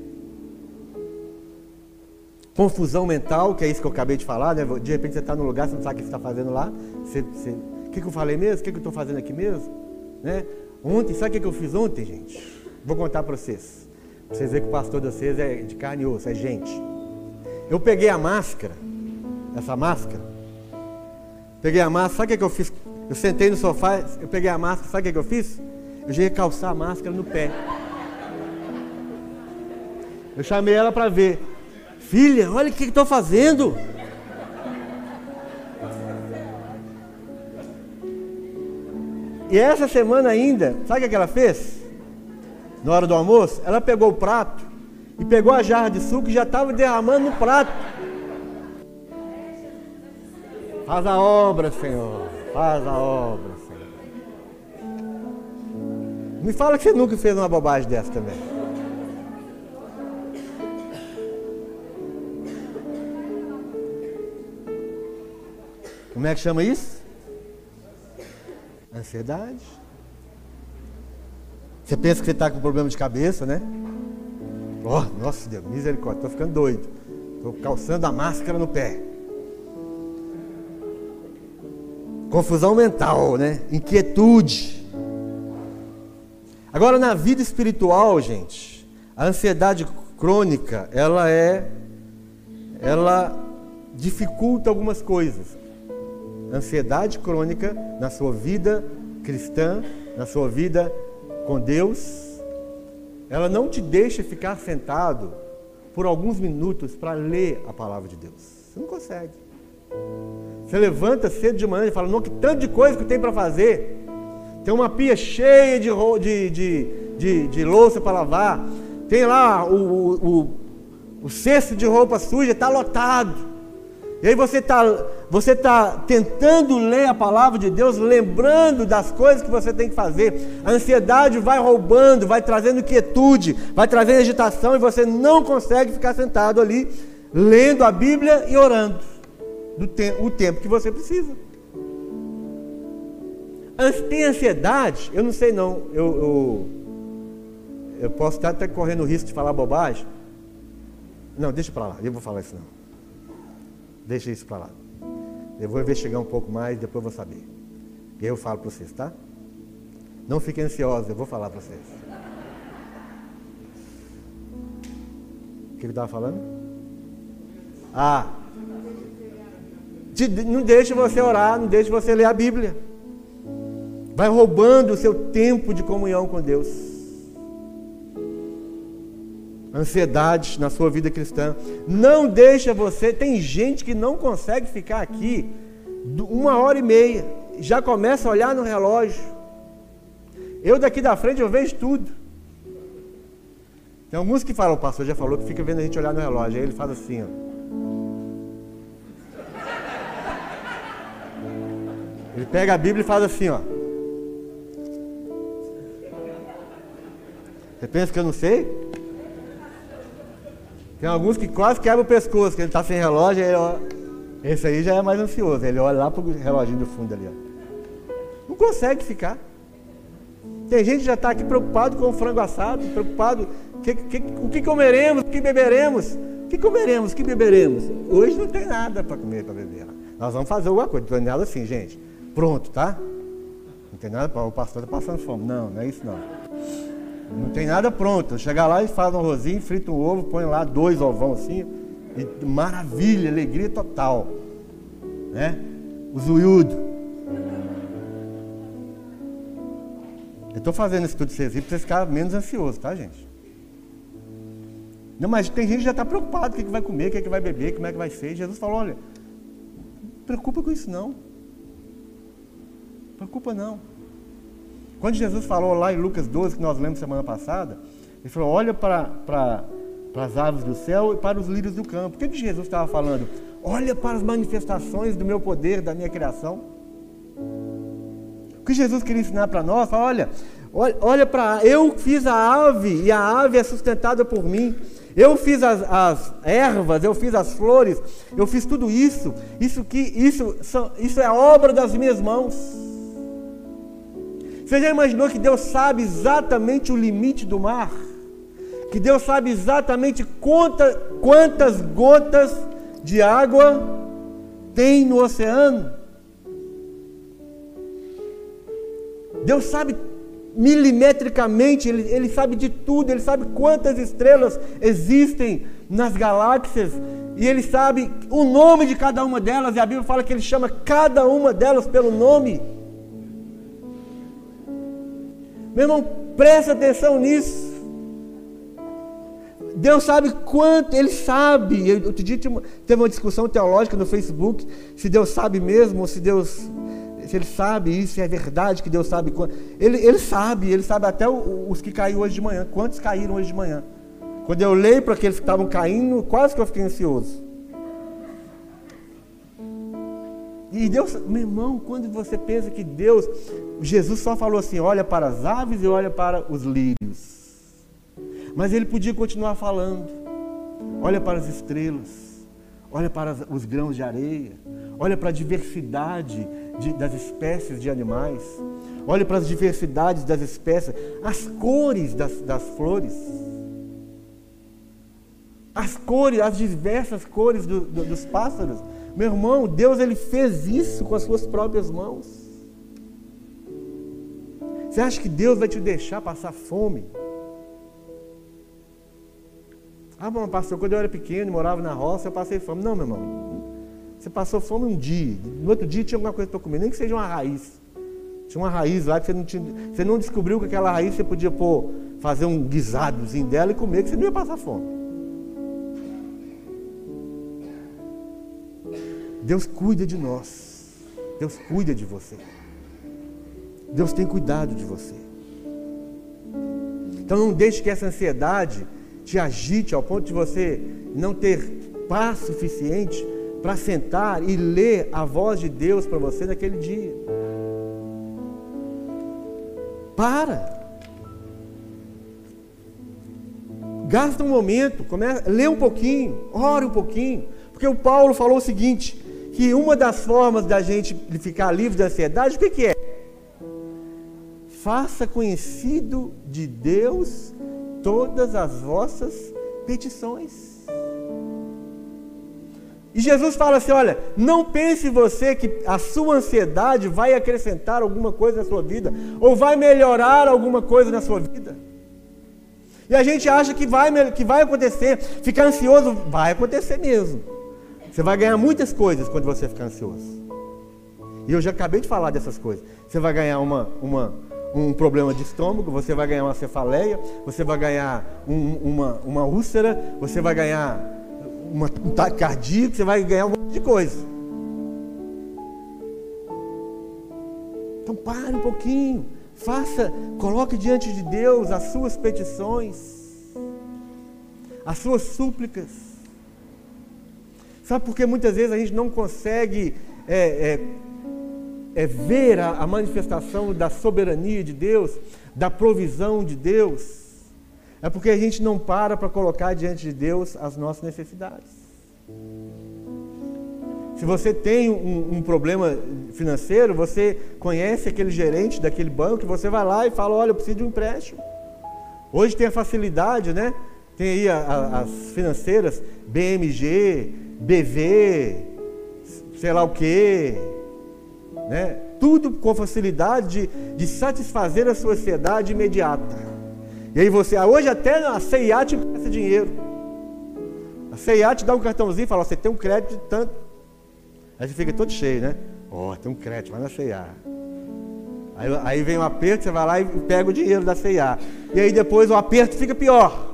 Speaker 1: Confusão mental, que é isso que eu acabei de falar. Né? De repente você está no lugar, você não sabe o que você está fazendo lá. Você, você... O que, que eu falei mesmo? O que, que eu estou fazendo aqui mesmo? Né? Ontem, sabe o que, que eu fiz ontem, gente? Vou contar para vocês. Pra vocês verem que o pastor de vocês é de carne e osso, é gente. Eu peguei a máscara, essa máscara. Peguei a máscara, sabe o que, eu fiz? Eu sentei no sofá, eu peguei a máscara, sabe o que, eu fiz? Eu já ia calçar a máscara no pé. Eu chamei ela para ver. Filha, olha o que estou fazendo. E essa semana ainda, sabe o que ela fez? Na hora do almoço, ela pegou o prato e pegou a jarra de suco e já estava derramando no prato. Faz a obra, Senhor. Faz a obra, Senhor. Me fala que você nunca fez uma bobagem dessa também. Como é que chama isso? Ansiedade. Você pensa que você está com problema de cabeça, né? Oh, nossa Deus, misericórdia, estou ficando doido. Estou calçando a máscara no pé. Confusão mental, né? Inquietude. Agora, na vida espiritual, gente, a ansiedade crônica, ela é. Ela dificulta algumas coisas. Ansiedade crônica na sua vida cristã, na sua vida com Deus, ela não te deixa ficar sentado por alguns minutos para ler a palavra de Deus. Você não consegue. Você levanta cedo de manhã e fala, não, que tanto de coisa que tem para fazer. Tem uma pia cheia de, de, de, de, de louça para lavar. Tem lá o, o, o, o cesto de roupa suja, está lotado. E aí você está você tá tentando ler a palavra de Deus, lembrando das coisas que você tem que fazer. A ansiedade vai roubando, vai trazendo quietude, vai trazendo agitação e você não consegue ficar sentado ali lendo a Bíblia e orando do te o tempo que você precisa. Tem ansiedade? Eu não sei não. Eu, eu, eu posso estar até correndo o risco de falar bobagem. Não, deixa para lá, eu vou falar isso não. Deixa isso para lá. Eu vou investigar um pouco mais, depois vou saber. E eu falo para vocês, tá? Não fiquem ansiosos, eu vou falar para vocês. O que ele estava falando? Ah, não deixe você orar, não deixe você ler a Bíblia. Vai roubando o seu tempo de comunhão com Deus. Ansiedade na sua vida cristã. Não deixa você. Tem gente que não consegue ficar aqui uma hora e meia. Já começa a olhar no relógio. Eu daqui da frente eu vejo tudo. Tem alguns que falam, o pastor já falou que fica vendo a gente olhar no relógio. Aí ele faz assim, ó. Ele pega a Bíblia e faz assim, ó. Você pensa que eu não sei? Tem alguns que quase quebram o pescoço, que ele está sem relógio, aí, ó, esse aí já é mais ansioso. Ele olha lá para o reloginho do fundo ali. Ó. Não consegue ficar. Tem gente que já está aqui preocupado com o frango assado, preocupado que, que, o que comeremos, o que beberemos. O que comeremos, o que beberemos? Hoje não tem nada para comer, para beber. Nós vamos fazer alguma coisa. Não tem nada assim, gente pronto, tá? Não tem nada, o pastor está passando fome. Não, não é isso não. Não tem nada pronto. Chega lá e faz um arrozinho, frita um ovo, põe lá dois ovão assim. E maravilha, alegria total. Né? O zuiudo. Eu estou fazendo esse tudo vocês para vocês ficarem menos ansiosos, tá, gente? Não, mas tem gente que já está preocupado, o que, é que vai comer, o que, é que vai beber, como é que vai ser. Jesus falou, olha, não preocupa com isso não. Preocupa não. Quando Jesus falou lá em Lucas 12, que nós lemos semana passada, ele falou: olha para, para, para as aves do céu e para os lírios do campo. O que, que Jesus estava falando? Olha para as manifestações do meu poder, da minha criação. O que Jesus queria ensinar para nós? Olha, olha, olha para. Eu fiz a ave e a ave é sustentada por mim. Eu fiz as, as, ervas, eu fiz as flores, eu fiz tudo isso. Isso que isso, isso é obra das minhas mãos. Você já imaginou que Deus sabe exatamente o limite do mar? Que Deus sabe exatamente quanta, quantas gotas de água tem no oceano? Deus sabe milimetricamente, ele, ele sabe de tudo, ele sabe quantas estrelas existem nas galáxias, e ele sabe o nome de cada uma delas, e a Bíblia fala que ele chama cada uma delas pelo nome. Meu irmão, presta atenção nisso. Deus sabe quanto, Ele sabe. Outro dia teve uma discussão teológica no Facebook, se Deus sabe mesmo, ou se Deus, se Ele sabe isso, se é verdade que Deus sabe quanto. Ele, ele sabe, Ele sabe até os que caíram hoje de manhã, quantos caíram hoje de manhã. Quando eu leio para aqueles que estavam caindo, quase que eu fiquei ansioso. E Deus, meu irmão, quando você pensa que Deus, Jesus só falou assim: olha para as aves e olha para os lírios. Mas ele podia continuar falando: olha para as estrelas, olha para os grãos de areia, olha para a diversidade de, das espécies de animais, olha para as diversidades das espécies, as cores das, das flores, as cores, as diversas cores do, do, dos pássaros. Meu irmão, Deus ele fez isso com as suas próprias mãos. Você acha que Deus vai te deixar passar fome? Ah, bom, pastor, quando eu era pequeno, morava na roça, eu passei fome. Não, meu irmão. Você passou fome um dia. No outro dia tinha alguma coisa para comer, nem que seja uma raiz. Tinha uma raiz lá que você não, tinha, você não descobriu que aquela raiz você podia fazer um guisadozinho dela e comer, que você não ia passar fome. Deus cuida de nós. Deus cuida de você. Deus tem cuidado de você. Então não deixe que essa ansiedade te agite ao ponto de você não ter paz suficiente para sentar e ler a voz de Deus para você naquele dia. Para. Gasta um momento, começa, lê um pouquinho, ore um pouquinho. Porque o Paulo falou o seguinte: que uma das formas da gente ficar livre da ansiedade, o que, que é? Faça conhecido de Deus todas as vossas petições. E Jesus fala assim: olha, não pense você que a sua ansiedade vai acrescentar alguma coisa na sua vida, ou vai melhorar alguma coisa na sua vida. E a gente acha que vai, que vai acontecer, ficar ansioso, vai acontecer mesmo. Você vai ganhar muitas coisas quando você ficar ansioso. E eu já acabei de falar dessas coisas. Você vai ganhar uma, uma, um problema de estômago, você vai ganhar uma cefaleia, você vai ganhar um, uma, uma úlcera, você vai ganhar uma, um cardíaco, você vai ganhar um monte de coisa. Então pare um pouquinho, faça, coloque diante de Deus as suas petições, as suas súplicas. Sabe por que muitas vezes a gente não consegue é, é, é ver a, a manifestação da soberania de Deus, da provisão de Deus? É porque a gente não para para colocar diante de Deus as nossas necessidades. Se você tem um, um, problema financeiro, você conhece aquele gerente daquele banco, você vai lá e fala: Olha, eu preciso de um empréstimo. Hoje tem a facilidade, né? Tem aí a, a, as financeiras, BMG, BV, sei lá o quê, né? Tudo com facilidade de, de satisfazer a sua ansiedade imediata. E aí você, ah, hoje até a CIA te empresta dinheiro. A CIA te dá um cartãozinho e fala, você tem um crédito de tanto. Aí você fica todo cheio, né? Ó, oh, tem um crédito, vai na CIA. Aí, aí vem um aperto, você vai lá e pega o dinheiro da CIA. E aí depois o aperto fica pior.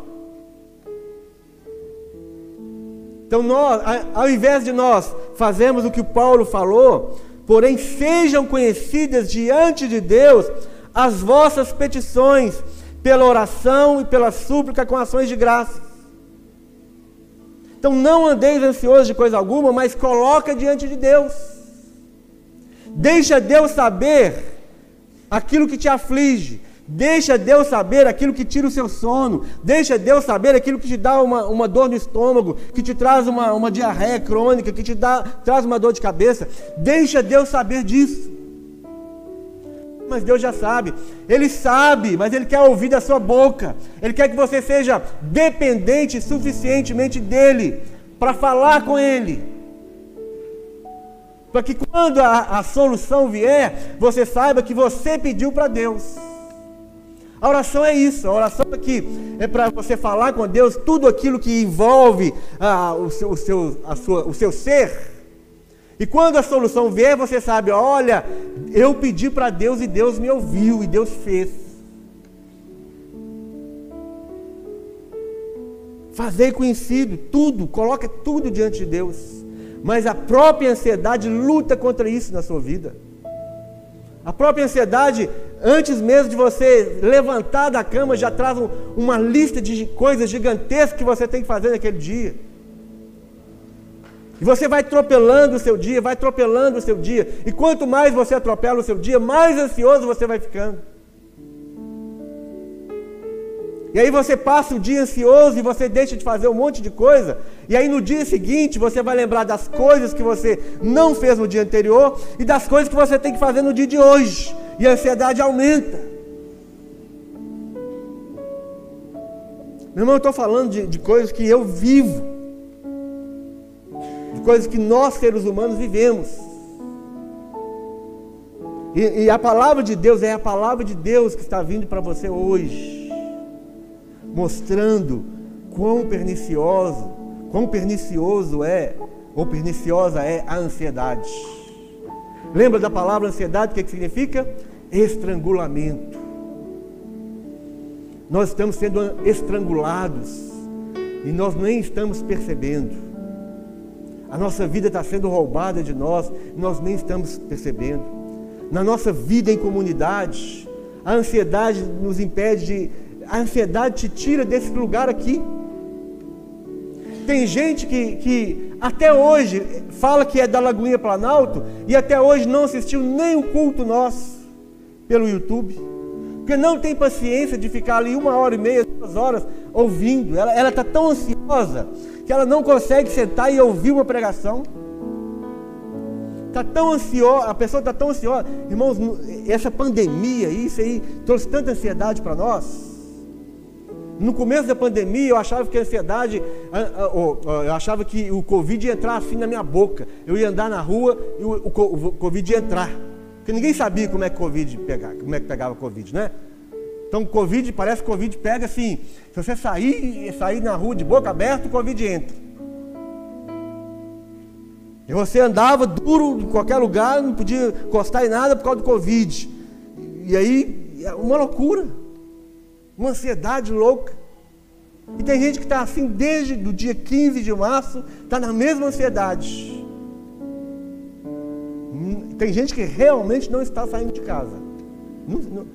Speaker 1: Então nós, ao invés de nós fazermos o que o Paulo falou, porém sejam conhecidas diante de Deus as vossas petições pela oração e pela súplica com ações de graça. Então não andeis ansiosos de coisa alguma, mas coloca diante de Deus. Deixa Deus saber aquilo que te aflige. Deixa Deus saber aquilo que tira o seu sono. Deixa Deus saber aquilo que te dá uma, uma dor no estômago, que te traz uma, uma diarreia crônica, que te dá, traz uma dor de cabeça. Deixa Deus saber disso mas Deus já sabe. Ele sabe, mas Ele quer ouvir da sua boca. Ele quer que você seja dependente suficientemente dEle para falar com Ele. Para que quando a, a solução vier, você saiba que você pediu para Deus. A oração é isso, a oração aqui é para você falar com Deus tudo aquilo que envolve ah, o, seu, o, seu, a sua, o seu ser e quando a solução vier, você sabe: olha, eu pedi para Deus e Deus me ouviu e Deus fez. Fazei conhecido tudo, coloca tudo diante de Deus. Mas a própria ansiedade luta contra isso na sua vida. A própria ansiedade, antes mesmo de você levantar da cama, já traz uma lista de coisas gigantescas que você tem que fazer naquele dia. E você vai atropelando o seu dia, vai atropelando o seu dia. E quanto mais você atropela o seu dia, mais ansioso você vai ficando. E aí você passa o dia ansioso e você deixa de fazer um monte de coisa. E aí no dia seguinte você vai lembrar das coisas que você não fez no dia anterior e das coisas que você tem que fazer no dia de hoje. E a ansiedade aumenta. Meu irmão, eu estou falando de, de coisas que eu vivo de coisas que nós, seres humanos, vivemos. E, e, a palavra de Deus é a palavra de Deus que está vindo para você hoje, mostrando quão pernicioso, quão pernicioso é, ou perniciosa é a ansiedade. Lembra da palavra ansiedade? O que, que significa? Estrangulamento. Nós estamos sendo estrangulados e nós nem estamos percebendo. A nossa vida está sendo roubada de nós, nós nem estamos percebendo. Na nossa vida em comunidade, a ansiedade nos impede de. A ansiedade te tira desse lugar aqui. Tem gente que, que até hoje fala que é da Lagoinha Planalto e até hoje não assistiu nem o culto nosso pelo YouTube. Porque não tem paciência de ficar ali uma hora e meia, duas horas ouvindo. Ela está tão ansiosa que ela não consegue sentar e ouvir uma pregação. Está tão ansiosa, a pessoa está tão ansiosa. Irmãos, essa pandemia, isso aí, trouxe tanta ansiedade para nós. No começo da pandemia, eu achava que a ansiedade, eu achava que o Covid ia entrar assim na minha boca. Eu ia andar na rua e o, Covid ia entrar. Porque ninguém sabia como é que Covid pegava, como é que pegava Covid, né? Então, Covid, parece que Covid pega assim. Se você sair, sair na rua de boca aberta, o Covid entra. E você andava duro em qualquer lugar, não podia encostar em nada por causa do Covid. E aí, é uma loucura uma ansiedade louca. E tem gente que está assim desde o dia 15 de março, está na mesma ansiedade. Hum, tem gente que realmente não está saindo de casa,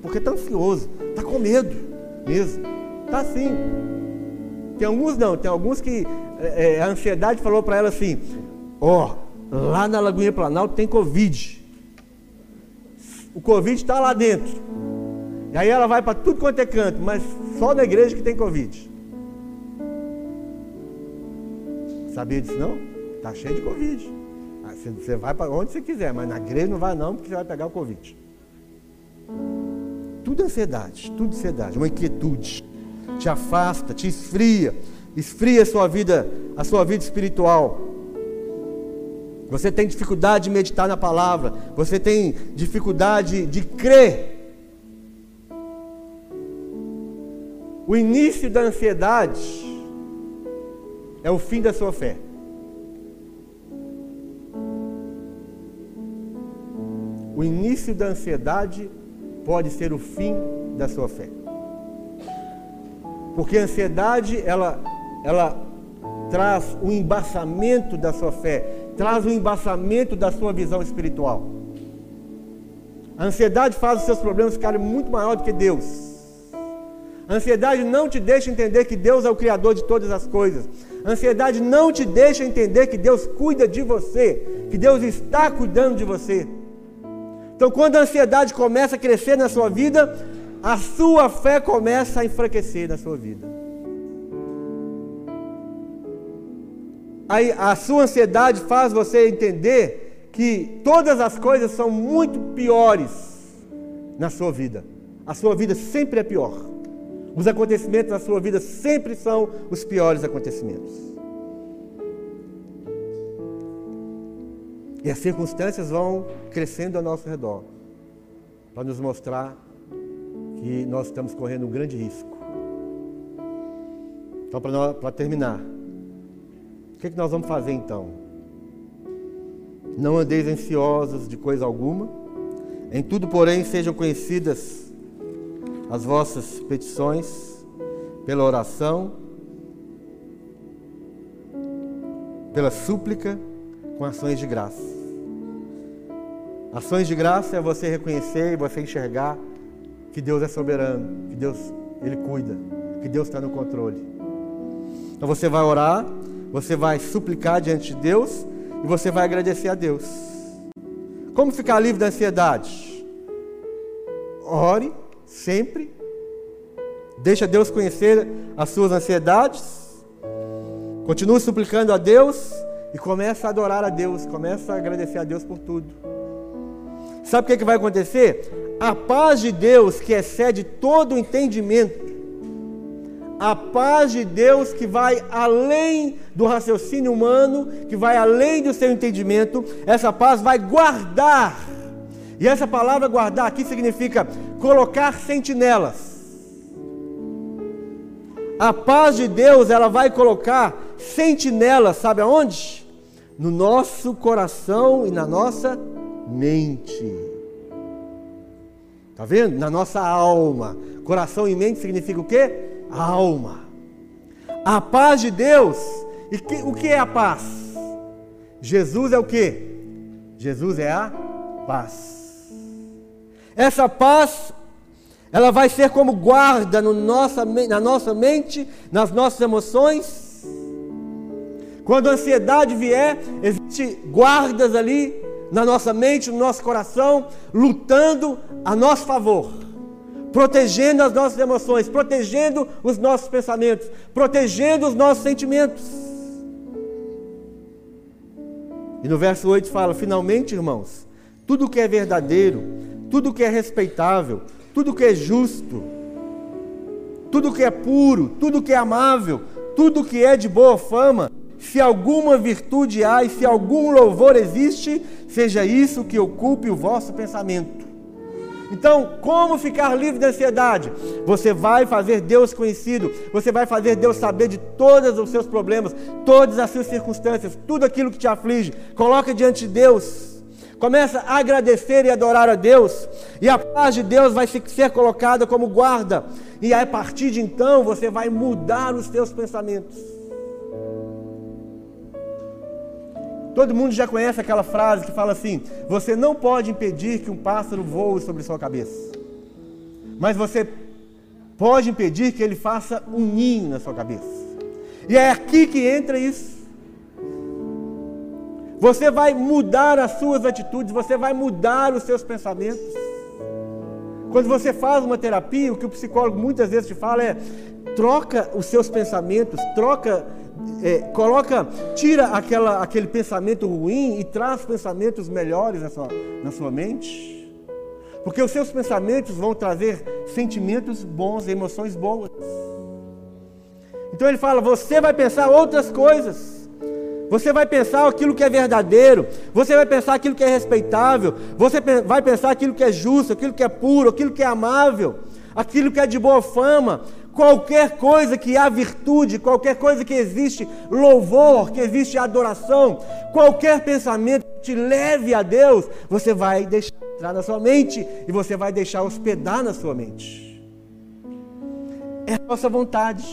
Speaker 1: porque está ansioso, está com medo mesmo. Está assim. Tem alguns não, tem alguns que é, é a ansiedade falou para ela assim: ó, oh, lá na Lagoinha Planalto tem Covid. O Covid está lá dentro. E aí ela vai para tudo quanto é canto, mas só na igreja que tem Covid. Sabia disso não? Está cheio de Covid. Ah, você vai para onde você quiser, mas na igreja não vai não, porque você vai pegar o Covid. Tudo ansiedade, tudo ansiedade, uma inquietude. Te afasta, te esfria, esfria a sua vida, a sua vida espiritual. Você tem dificuldade de meditar na palavra, você tem dificuldade de crer O início da ansiedade é o fim da sua fé. O início da ansiedade pode ser o fim da sua fé. Porque a ansiedade, ela, ela traz um embaçamento da sua fé, traz um embaçamento da sua visão espiritual. A ansiedade faz os seus problemas ficarem muito maior do que Deus. Ansiedade não te deixa entender que Deus é o Criador de todas as coisas. Ansiedade não te deixa entender que Deus cuida de você, que Deus está cuidando de você. Então, quando a ansiedade começa a crescer na sua vida, a sua fé começa a enfraquecer na sua vida. Aí, a sua ansiedade faz você entender que todas as coisas são muito piores na sua vida. A sua vida sempre é pior. Os acontecimentos da sua vida sempre são os piores acontecimentos. E as circunstâncias vão crescendo ao nosso redor para nos mostrar que nós estamos correndo um grande risco. Então, para terminar, o que, é que nós vamos fazer então? Não andeis ansiosos de coisa alguma, em tudo, porém, sejam conhecidas as vossas petições pela oração, pela súplica, com ações de graça. Ações de graça é você reconhecer e você enxergar que Deus é soberano, que Deus ele cuida, que Deus está no controle. Então você vai orar, você vai suplicar diante de Deus e você vai agradecer a Deus. Como ficar livre da ansiedade? Ore sempre. Deixa Deus conhecer as suas ansiedades. Continue suplicando a Deus e começa a adorar a Deus, começa a agradecer a Deus por tudo. Sabe o que, é que vai acontecer? A paz de Deus que excede todo o entendimento, a paz de Deus que vai além do raciocínio humano, que vai além do seu entendimento, essa paz vai guardar. E essa palavra guardar aqui significa colocar sentinelas. A paz de Deus, ela vai colocar sentinelas, sabe aonde? No nosso coração e na nossa mente. Tá vendo? Na nossa alma. Coração e mente significa o quê? Alma. A paz de Deus. E que, o que é a paz? Jesus é o que? Jesus é a paz. Essa paz, ela vai ser como guarda no nossa, na nossa mente, nas nossas emoções. Quando a ansiedade vier, existe guardas ali na nossa mente, no nosso coração, lutando a nosso favor, protegendo as nossas emoções, protegendo os nossos pensamentos, protegendo os nossos sentimentos. E no verso 8 fala: finalmente, irmãos, tudo que é verdadeiro, tudo que é respeitável, tudo que é justo, tudo que é puro, tudo que é amável, tudo que é de boa fama, se alguma virtude há e se algum louvor existe, seja isso que ocupe o vosso pensamento. Então, como ficar livre da ansiedade? Você vai fazer Deus conhecido, você vai fazer Deus saber de todos os seus problemas, todas as suas circunstâncias, tudo aquilo que te aflige. Coloca diante de Deus. Começa a agradecer e adorar a Deus, e a paz de Deus vai ser colocada como guarda, e a partir de então você vai mudar os seus pensamentos. Todo mundo já conhece aquela frase que fala assim: você não pode impedir que um pássaro voe sobre sua cabeça, mas você pode impedir que ele faça um ninho na sua cabeça. E é aqui que entra isso. Você vai mudar as suas atitudes, você vai mudar os seus pensamentos. Quando você faz uma terapia, o que o psicólogo muitas vezes te fala é: troca os seus pensamentos, troca é, coloca, tira aquela, aquele pensamento ruim e traz pensamentos melhores na sua, na sua mente. Porque os seus pensamentos vão trazer sentimentos bons, emoções boas. Então ele fala: você vai pensar outras coisas. Você vai pensar aquilo que é verdadeiro, você vai pensar aquilo que é respeitável, você vai pensar aquilo que é justo, aquilo que é puro, aquilo que é amável, aquilo que é de boa fama, qualquer coisa que há virtude, qualquer coisa que existe louvor, que existe adoração, qualquer pensamento que te leve a Deus, você vai deixar entrar na sua mente e você vai deixar hospedar na sua mente. É a nossa vontade.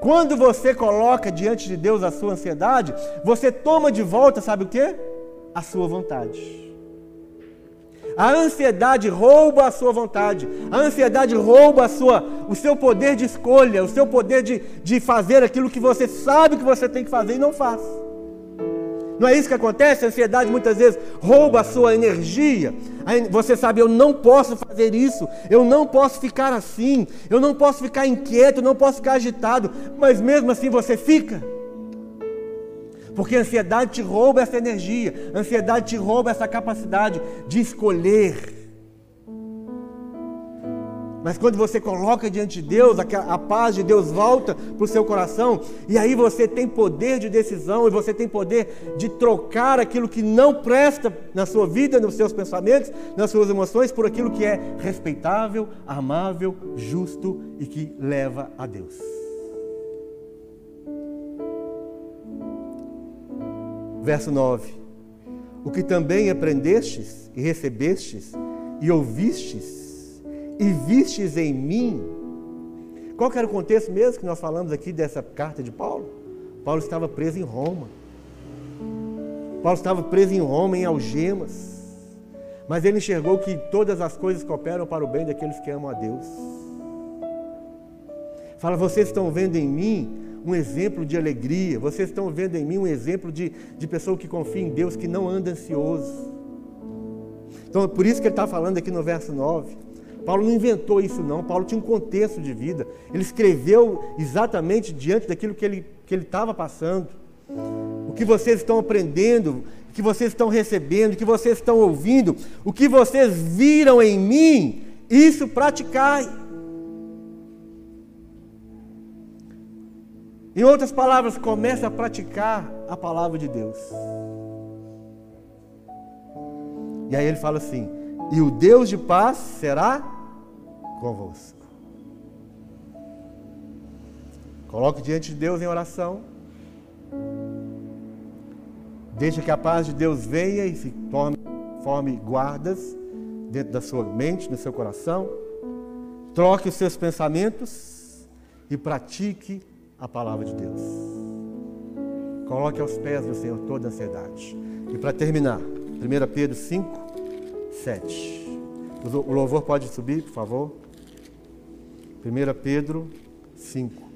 Speaker 1: Quando você coloca diante de Deus a sua ansiedade, você toma de volta, sabe o que? A sua vontade. A ansiedade rouba a sua vontade. A ansiedade rouba a sua, o seu poder de escolha, o seu poder de, de fazer aquilo que você sabe que você tem que fazer e não faz. Não é isso que acontece? A ansiedade muitas vezes rouba a sua energia. Você sabe, eu não posso fazer isso, eu não posso ficar assim, eu não posso ficar inquieto, eu não posso ficar agitado, mas mesmo assim você fica. Porque a ansiedade te rouba essa energia, a ansiedade te rouba essa capacidade de escolher. Mas quando você coloca diante de Deus, a paz de Deus volta para o seu coração, e aí você tem poder de decisão, e você tem poder de trocar aquilo que não presta na sua vida, nos seus pensamentos, nas suas emoções, por aquilo que é respeitável, amável, justo e que leva a Deus. Verso 9: O que também aprendestes e recebestes e ouvistes e vistes em mim. Qual era o contexto mesmo que nós falamos aqui dessa carta de Paulo? Paulo estava preso em Roma. Paulo estava preso em Roma, em algemas. Mas ele enxergou que todas as coisas cooperam para o bem daqueles que amam a Deus. Fala, vocês estão vendo em mim um exemplo de alegria. Vocês estão vendo em mim um exemplo de, de pessoa que confia em Deus, que não anda ansioso. Então, por isso que ele está falando aqui no verso 9. Paulo não inventou isso, não. Paulo tinha um contexto de vida. Ele escreveu exatamente diante daquilo que ele que estava passando. O que vocês estão aprendendo, o que vocês estão recebendo, o que vocês estão ouvindo, o que vocês viram em mim, isso praticai. Em outras palavras, comece a praticar a palavra de Deus. E aí ele fala assim: E o Deus de paz será convosco. Coloque diante de Deus em oração. Deixa que a paz de Deus venha e se torne, forme guardas dentro da sua mente, no seu coração. Troque os seus pensamentos e pratique a palavra de Deus. Coloque aos pés do Senhor toda a ansiedade. E para terminar, 1 Pedro 5, 7. O louvor pode subir, por favor. 1 Pedro 5.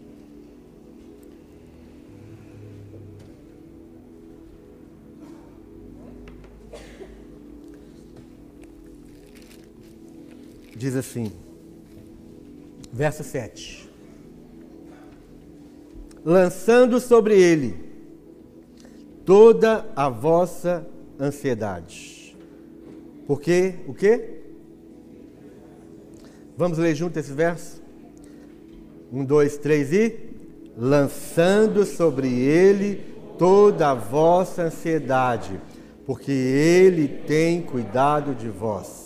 Speaker 1: Diz assim, verso 7 lançando sobre ele toda a vossa ansiedade. Porque o quê? Vamos ler junto esse verso? Um, dois, três e. Lançando sobre ele toda a vossa ansiedade, porque ele tem cuidado de vós.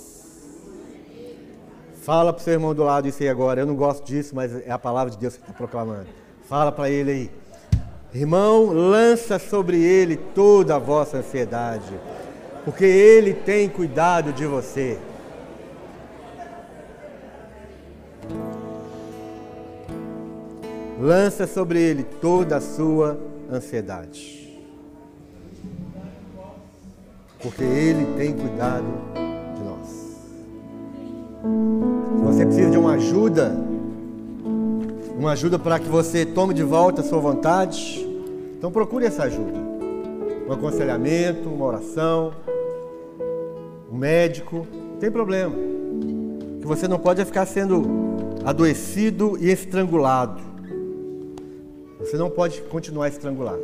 Speaker 1: Fala para o seu irmão do lado isso aí agora. Eu não gosto disso, mas é a palavra de Deus que está proclamando. Fala para ele aí. Irmão, lança sobre ele toda a vossa ansiedade, porque ele tem cuidado de você. Lança sobre ele toda a sua ansiedade. Porque ele tem cuidado de nós. Se você precisa de uma ajuda, uma ajuda para que você tome de volta a sua vontade. Então procure essa ajuda. Um aconselhamento, uma oração, um médico, não tem problema. Que você não pode é ficar sendo adoecido e estrangulado. Você não pode continuar estrangulado.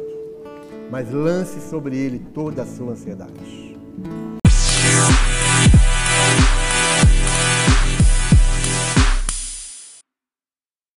Speaker 1: Mas lance sobre ele toda a sua ansiedade.